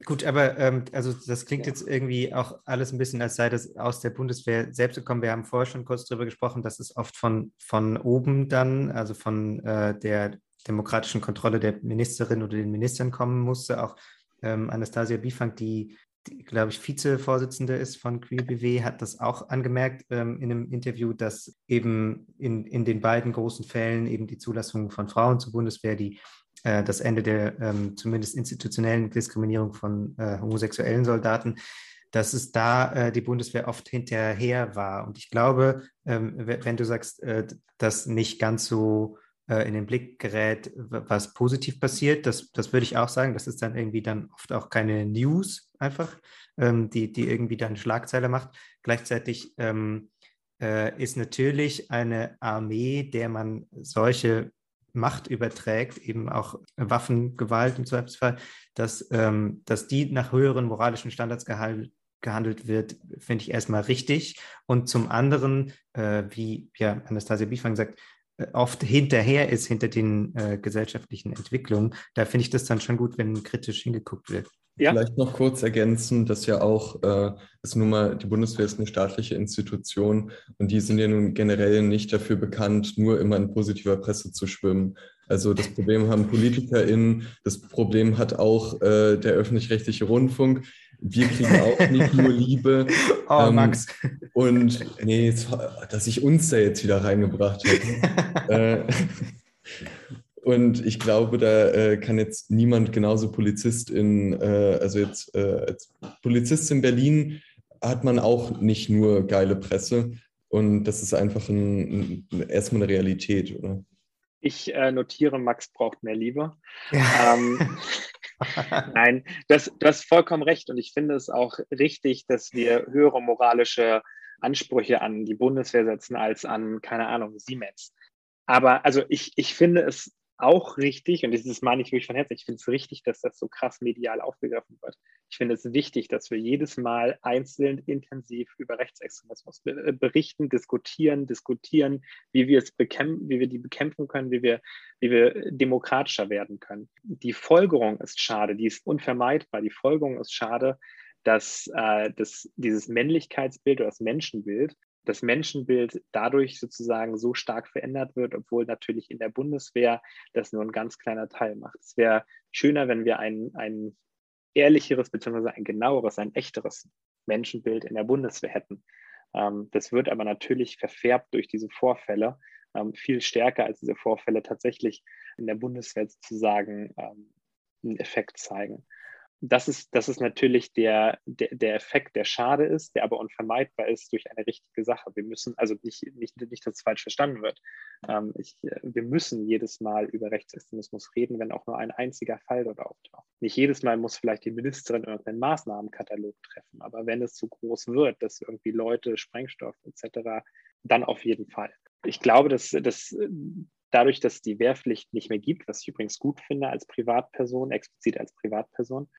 Gut, aber ähm, also das klingt ja. jetzt irgendwie auch alles ein bisschen, als sei das aus der Bundeswehr selbst gekommen. Wir haben vorher schon kurz darüber gesprochen, dass es oft von, von oben dann, also von äh, der demokratischen Kontrolle der Ministerin oder den Ministern kommen musste. Auch ähm, Anastasia Bifang, die, die glaube ich, Vizevorsitzende ist von QBW, hat das auch angemerkt ähm, in einem Interview, dass eben in, in den beiden großen Fällen eben die Zulassung von Frauen zur Bundeswehr, die äh, das Ende der ähm, zumindest institutionellen Diskriminierung von äh, homosexuellen Soldaten, dass es da äh, die Bundeswehr oft hinterher war. Und ich glaube, ähm, wenn du sagst, äh, dass nicht ganz so äh, in den Blick gerät, was positiv passiert, das, das würde ich auch sagen. Das ist dann irgendwie dann oft auch keine News einfach, ähm, die, die irgendwie dann Schlagzeile macht. Gleichzeitig ähm, äh, ist natürlich eine Armee, der man solche Macht überträgt, eben auch Waffengewalt im Zweifelsfall, dass, ähm, dass die nach höheren moralischen Standards gehandelt, gehandelt wird, finde ich erstmal richtig. Und zum anderen, äh, wie ja, Anastasia Bifang sagt, äh, oft hinterher ist hinter den äh, gesellschaftlichen Entwicklungen. Da finde ich das dann schon gut, wenn kritisch hingeguckt wird. Ja. Vielleicht noch kurz ergänzen, dass ja auch, äh, ist nun mal, die Bundeswehr ist eine staatliche Institution und die sind ja nun generell nicht dafür bekannt, nur immer in positiver Presse zu schwimmen. Also das Problem haben PolitikerInnen, das Problem hat auch äh, der öffentlich-rechtliche Rundfunk. Wir kriegen auch nicht nur Liebe. Oh, ähm, Max. Und nee, dass ich uns da jetzt wieder reingebracht hätte. äh, und ich glaube, da äh, kann jetzt niemand genauso Polizist in, äh, also jetzt äh, als Polizist in Berlin hat man auch nicht nur geile Presse. Und das ist einfach ein, ein, erstmal eine Realität, oder? Ich äh, notiere, Max braucht mehr Liebe. Ja. Ähm, nein, das, du hast vollkommen recht. Und ich finde es auch richtig, dass wir höhere moralische Ansprüche an die Bundeswehr setzen als an, keine Ahnung, Siemens. Aber also ich, ich finde es auch richtig, und das meine ich wirklich von Herzen, ich finde es richtig, dass das so krass medial aufgegriffen wird. Ich finde es wichtig, dass wir jedes Mal einzeln intensiv über Rechtsextremismus äh, berichten, diskutieren, diskutieren, wie wir es bekämpfen, wie wir die bekämpfen können, wie wir, wie wir demokratischer werden können. Die Folgerung ist schade, die ist unvermeidbar. Die Folgerung ist schade, dass, äh, dass dieses Männlichkeitsbild oder das Menschenbild das Menschenbild dadurch sozusagen so stark verändert wird, obwohl natürlich in der Bundeswehr das nur ein ganz kleiner Teil macht. Es wäre schöner, wenn wir ein, ein ehrlicheres beziehungsweise ein genaueres, ein echteres Menschenbild in der Bundeswehr hätten. Ähm, das wird aber natürlich verfärbt durch diese Vorfälle, ähm, viel stärker als diese Vorfälle tatsächlich in der Bundeswehr sozusagen ähm, einen Effekt zeigen das ist, das ist natürlich der, der, der Effekt, der schade ist, der aber unvermeidbar ist durch eine richtige Sache. Wir müssen, also nicht, nicht, nicht dass es falsch verstanden wird. Ähm, ich, wir müssen jedes Mal über Rechtsextremismus reden, wenn auch nur ein einziger Fall dort auftaucht. Nicht jedes Mal muss vielleicht die Ministerin irgendeinen Maßnahmenkatalog treffen, aber wenn es zu groß wird, dass irgendwie Leute, Sprengstoff etc., dann auf jeden Fall. Ich glaube, dass, dass dadurch, dass die Wehrpflicht nicht mehr gibt, was ich übrigens gut finde als Privatperson, explizit als Privatperson,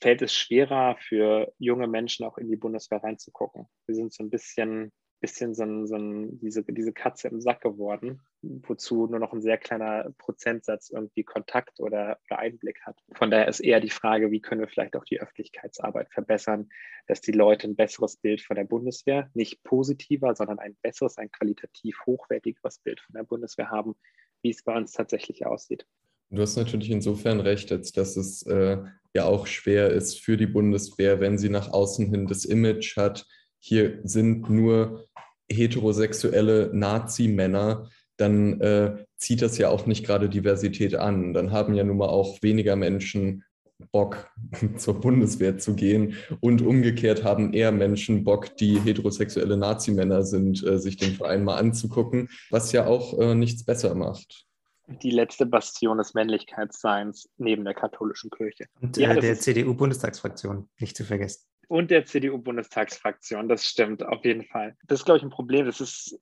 fällt es schwerer für junge Menschen auch in die Bundeswehr reinzugucken. Wir sind so ein bisschen, bisschen so, ein, so ein, diese, diese Katze im Sack geworden, wozu nur noch ein sehr kleiner Prozentsatz irgendwie Kontakt oder, oder Einblick hat. Von daher ist eher die Frage, wie können wir vielleicht auch die Öffentlichkeitsarbeit verbessern, dass die Leute ein besseres Bild von der Bundeswehr, nicht positiver, sondern ein besseres, ein qualitativ hochwertigeres Bild von der Bundeswehr haben, wie es bei uns tatsächlich aussieht. Du hast natürlich insofern recht, als dass es äh, ja auch schwer ist für die Bundeswehr, wenn sie nach außen hin das Image hat, hier sind nur heterosexuelle Nazi-Männer, dann äh, zieht das ja auch nicht gerade Diversität an. Dann haben ja nun mal auch weniger Menschen Bock, zur Bundeswehr zu gehen. Und umgekehrt haben eher Menschen Bock, die heterosexuelle Nazi-Männer sind, äh, sich den Verein mal anzugucken, was ja auch äh, nichts besser macht. Die letzte Bastion des Männlichkeitsseins neben der katholischen Kirche. Und ja, äh, der CDU-Bundestagsfraktion, nicht zu vergessen. Und der CDU-Bundestagsfraktion, das stimmt, auf jeden Fall. Das ist, glaube ich, ein Problem. Das ist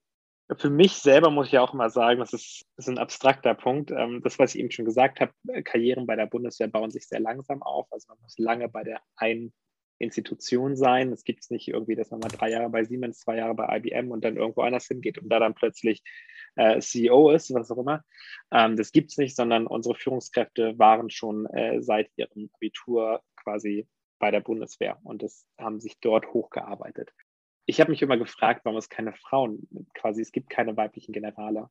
für mich selber muss ich ja auch immer sagen, das ist, das ist ein abstrakter Punkt. Ähm, das, was ich eben schon gesagt habe, Karrieren bei der Bundeswehr bauen sich sehr langsam auf. Also man muss lange bei der einen Institution sein. Es gibt es nicht irgendwie, dass man mal drei Jahre bei Siemens, zwei Jahre bei IBM und dann irgendwo anders hingeht und da dann plötzlich äh, CEO ist, was auch immer. Ähm, das gibt es nicht, sondern unsere Führungskräfte waren schon äh, seit ihrem Abitur quasi bei der Bundeswehr und das haben sich dort hochgearbeitet ich habe mich immer gefragt, warum es keine Frauen, quasi es gibt keine weiblichen Generale.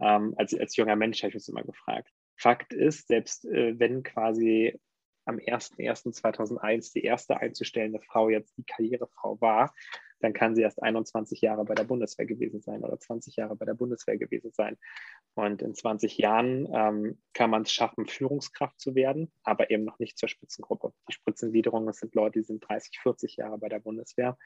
Ähm, als, als junger Mensch habe ich mich immer gefragt. Fakt ist, selbst äh, wenn quasi am 01.01.2001 die erste einzustellende Frau jetzt die Karrierefrau war, dann kann sie erst 21 Jahre bei der Bundeswehr gewesen sein oder 20 Jahre bei der Bundeswehr gewesen sein. Und in 20 Jahren ähm, kann man es schaffen, Führungskraft zu werden, aber eben noch nicht zur Spitzengruppe. Die Spitzengliederung, das sind Leute, die sind 30, 40 Jahre bei der Bundeswehr.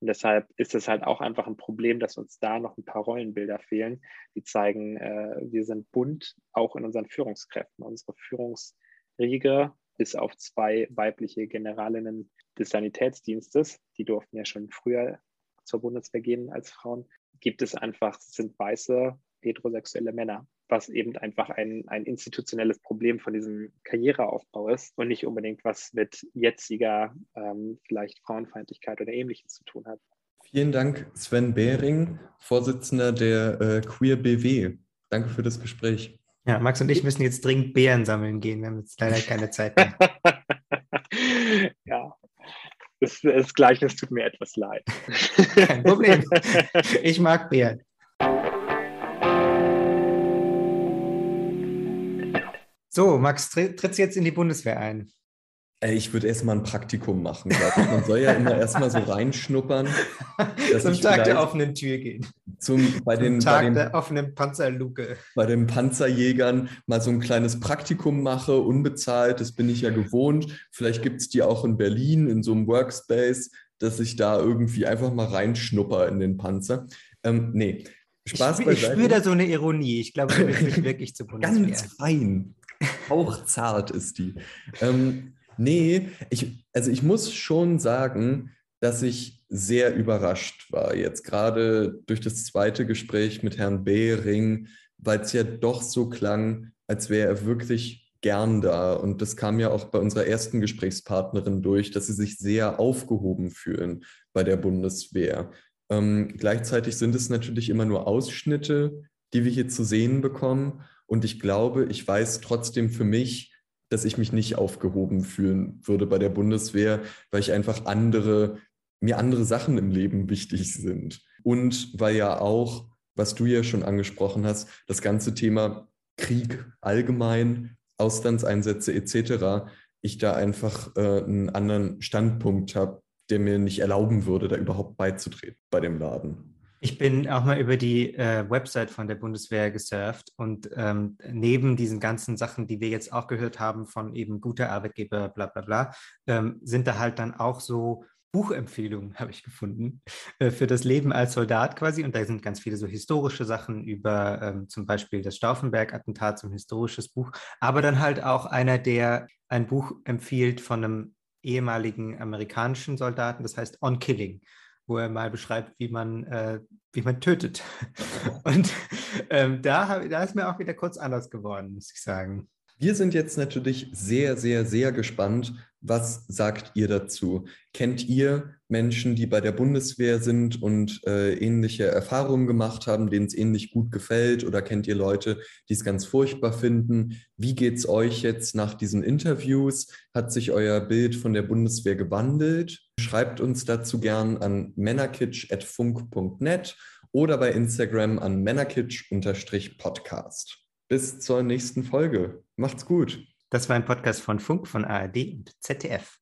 Und deshalb ist es halt auch einfach ein Problem, dass uns da noch ein paar Rollenbilder fehlen, die zeigen, äh, wir sind bunt, auch in unseren Führungskräften. Unsere Führungsriege, bis auf zwei weibliche Generalinnen des Sanitätsdienstes, die durften ja schon früher zur Bundeswehr gehen als Frauen, gibt es einfach, sind weiße heterosexuelle Männer was eben einfach ein, ein institutionelles Problem von diesem Karriereaufbau ist und nicht unbedingt was mit jetziger ähm, vielleicht Frauenfeindlichkeit oder ähnlichem zu tun hat. Vielen Dank, Sven Behring, Vorsitzender der äh, Queer BW. Danke für das Gespräch. Ja, Max und ich müssen jetzt dringend Beeren sammeln gehen. Wir haben jetzt leider keine Zeit mehr. ja, das, das Gleichnis tut mir etwas leid. Kein Problem. Ich mag Beeren. So, Max, trittst jetzt in die Bundeswehr ein? Ich würde erstmal ein Praktikum machen. Man soll ja immer erstmal so reinschnuppern. zum Tag der offenen Tür gehen. Zum, bei zum den, Tag bei den, der offenen Panzerluke. Bei den Panzerjägern mal so ein kleines Praktikum mache, unbezahlt. Das bin ich ja gewohnt. Vielleicht gibt es die auch in Berlin in so einem Workspace, dass ich da irgendwie einfach mal reinschnupper in den Panzer. Ähm, nee, Spaß ich, ich spüre da so eine Ironie. Ich glaube, du bist wirklich zu Bundeswehr. Ganz fein. Auch zart ist die. Ähm, nee, ich, also ich muss schon sagen, dass ich sehr überrascht war. Jetzt gerade durch das zweite Gespräch mit Herrn Behring, weil es ja doch so klang, als wäre er wirklich gern da. Und das kam ja auch bei unserer ersten Gesprächspartnerin durch, dass sie sich sehr aufgehoben fühlen bei der Bundeswehr. Ähm, gleichzeitig sind es natürlich immer nur Ausschnitte, die wir hier zu sehen bekommen. Und ich glaube, ich weiß trotzdem für mich, dass ich mich nicht aufgehoben fühlen würde bei der Bundeswehr, weil ich einfach andere, mir andere Sachen im Leben wichtig sind. Und weil ja auch, was du ja schon angesprochen hast, das ganze Thema Krieg allgemein, Auslandseinsätze etc., ich da einfach äh, einen anderen Standpunkt habe, der mir nicht erlauben würde, da überhaupt beizutreten bei dem Laden. Ich bin auch mal über die äh, Website von der Bundeswehr gesurft und ähm, neben diesen ganzen Sachen, die wir jetzt auch gehört haben von eben guter Arbeitgeber, bla bla bla, ähm, sind da halt dann auch so Buchempfehlungen, habe ich gefunden, äh, für das Leben als Soldat quasi. Und da sind ganz viele so historische Sachen über ähm, zum Beispiel das Stauffenberg-Attentat, so ein historisches Buch, aber dann halt auch einer, der ein Buch empfiehlt von einem ehemaligen amerikanischen Soldaten, das heißt On Killing wo er mal beschreibt, wie man, äh, wie man tötet. Und ähm, da, da ist mir auch wieder kurz anders geworden, muss ich sagen. Wir sind jetzt natürlich sehr, sehr, sehr gespannt. Was sagt ihr dazu? Kennt ihr Menschen, die bei der Bundeswehr sind und äh, ähnliche Erfahrungen gemacht haben, denen es ähnlich gut gefällt? Oder kennt ihr Leute, die es ganz furchtbar finden? Wie geht es euch jetzt nach diesen Interviews? Hat sich euer Bild von der Bundeswehr gewandelt? Schreibt uns dazu gern an männerkitsch.funk.net oder bei Instagram an männerkitsch-podcast. Bis zur nächsten Folge. Macht's gut. Das war ein Podcast von Funk, von ARD und ZDF.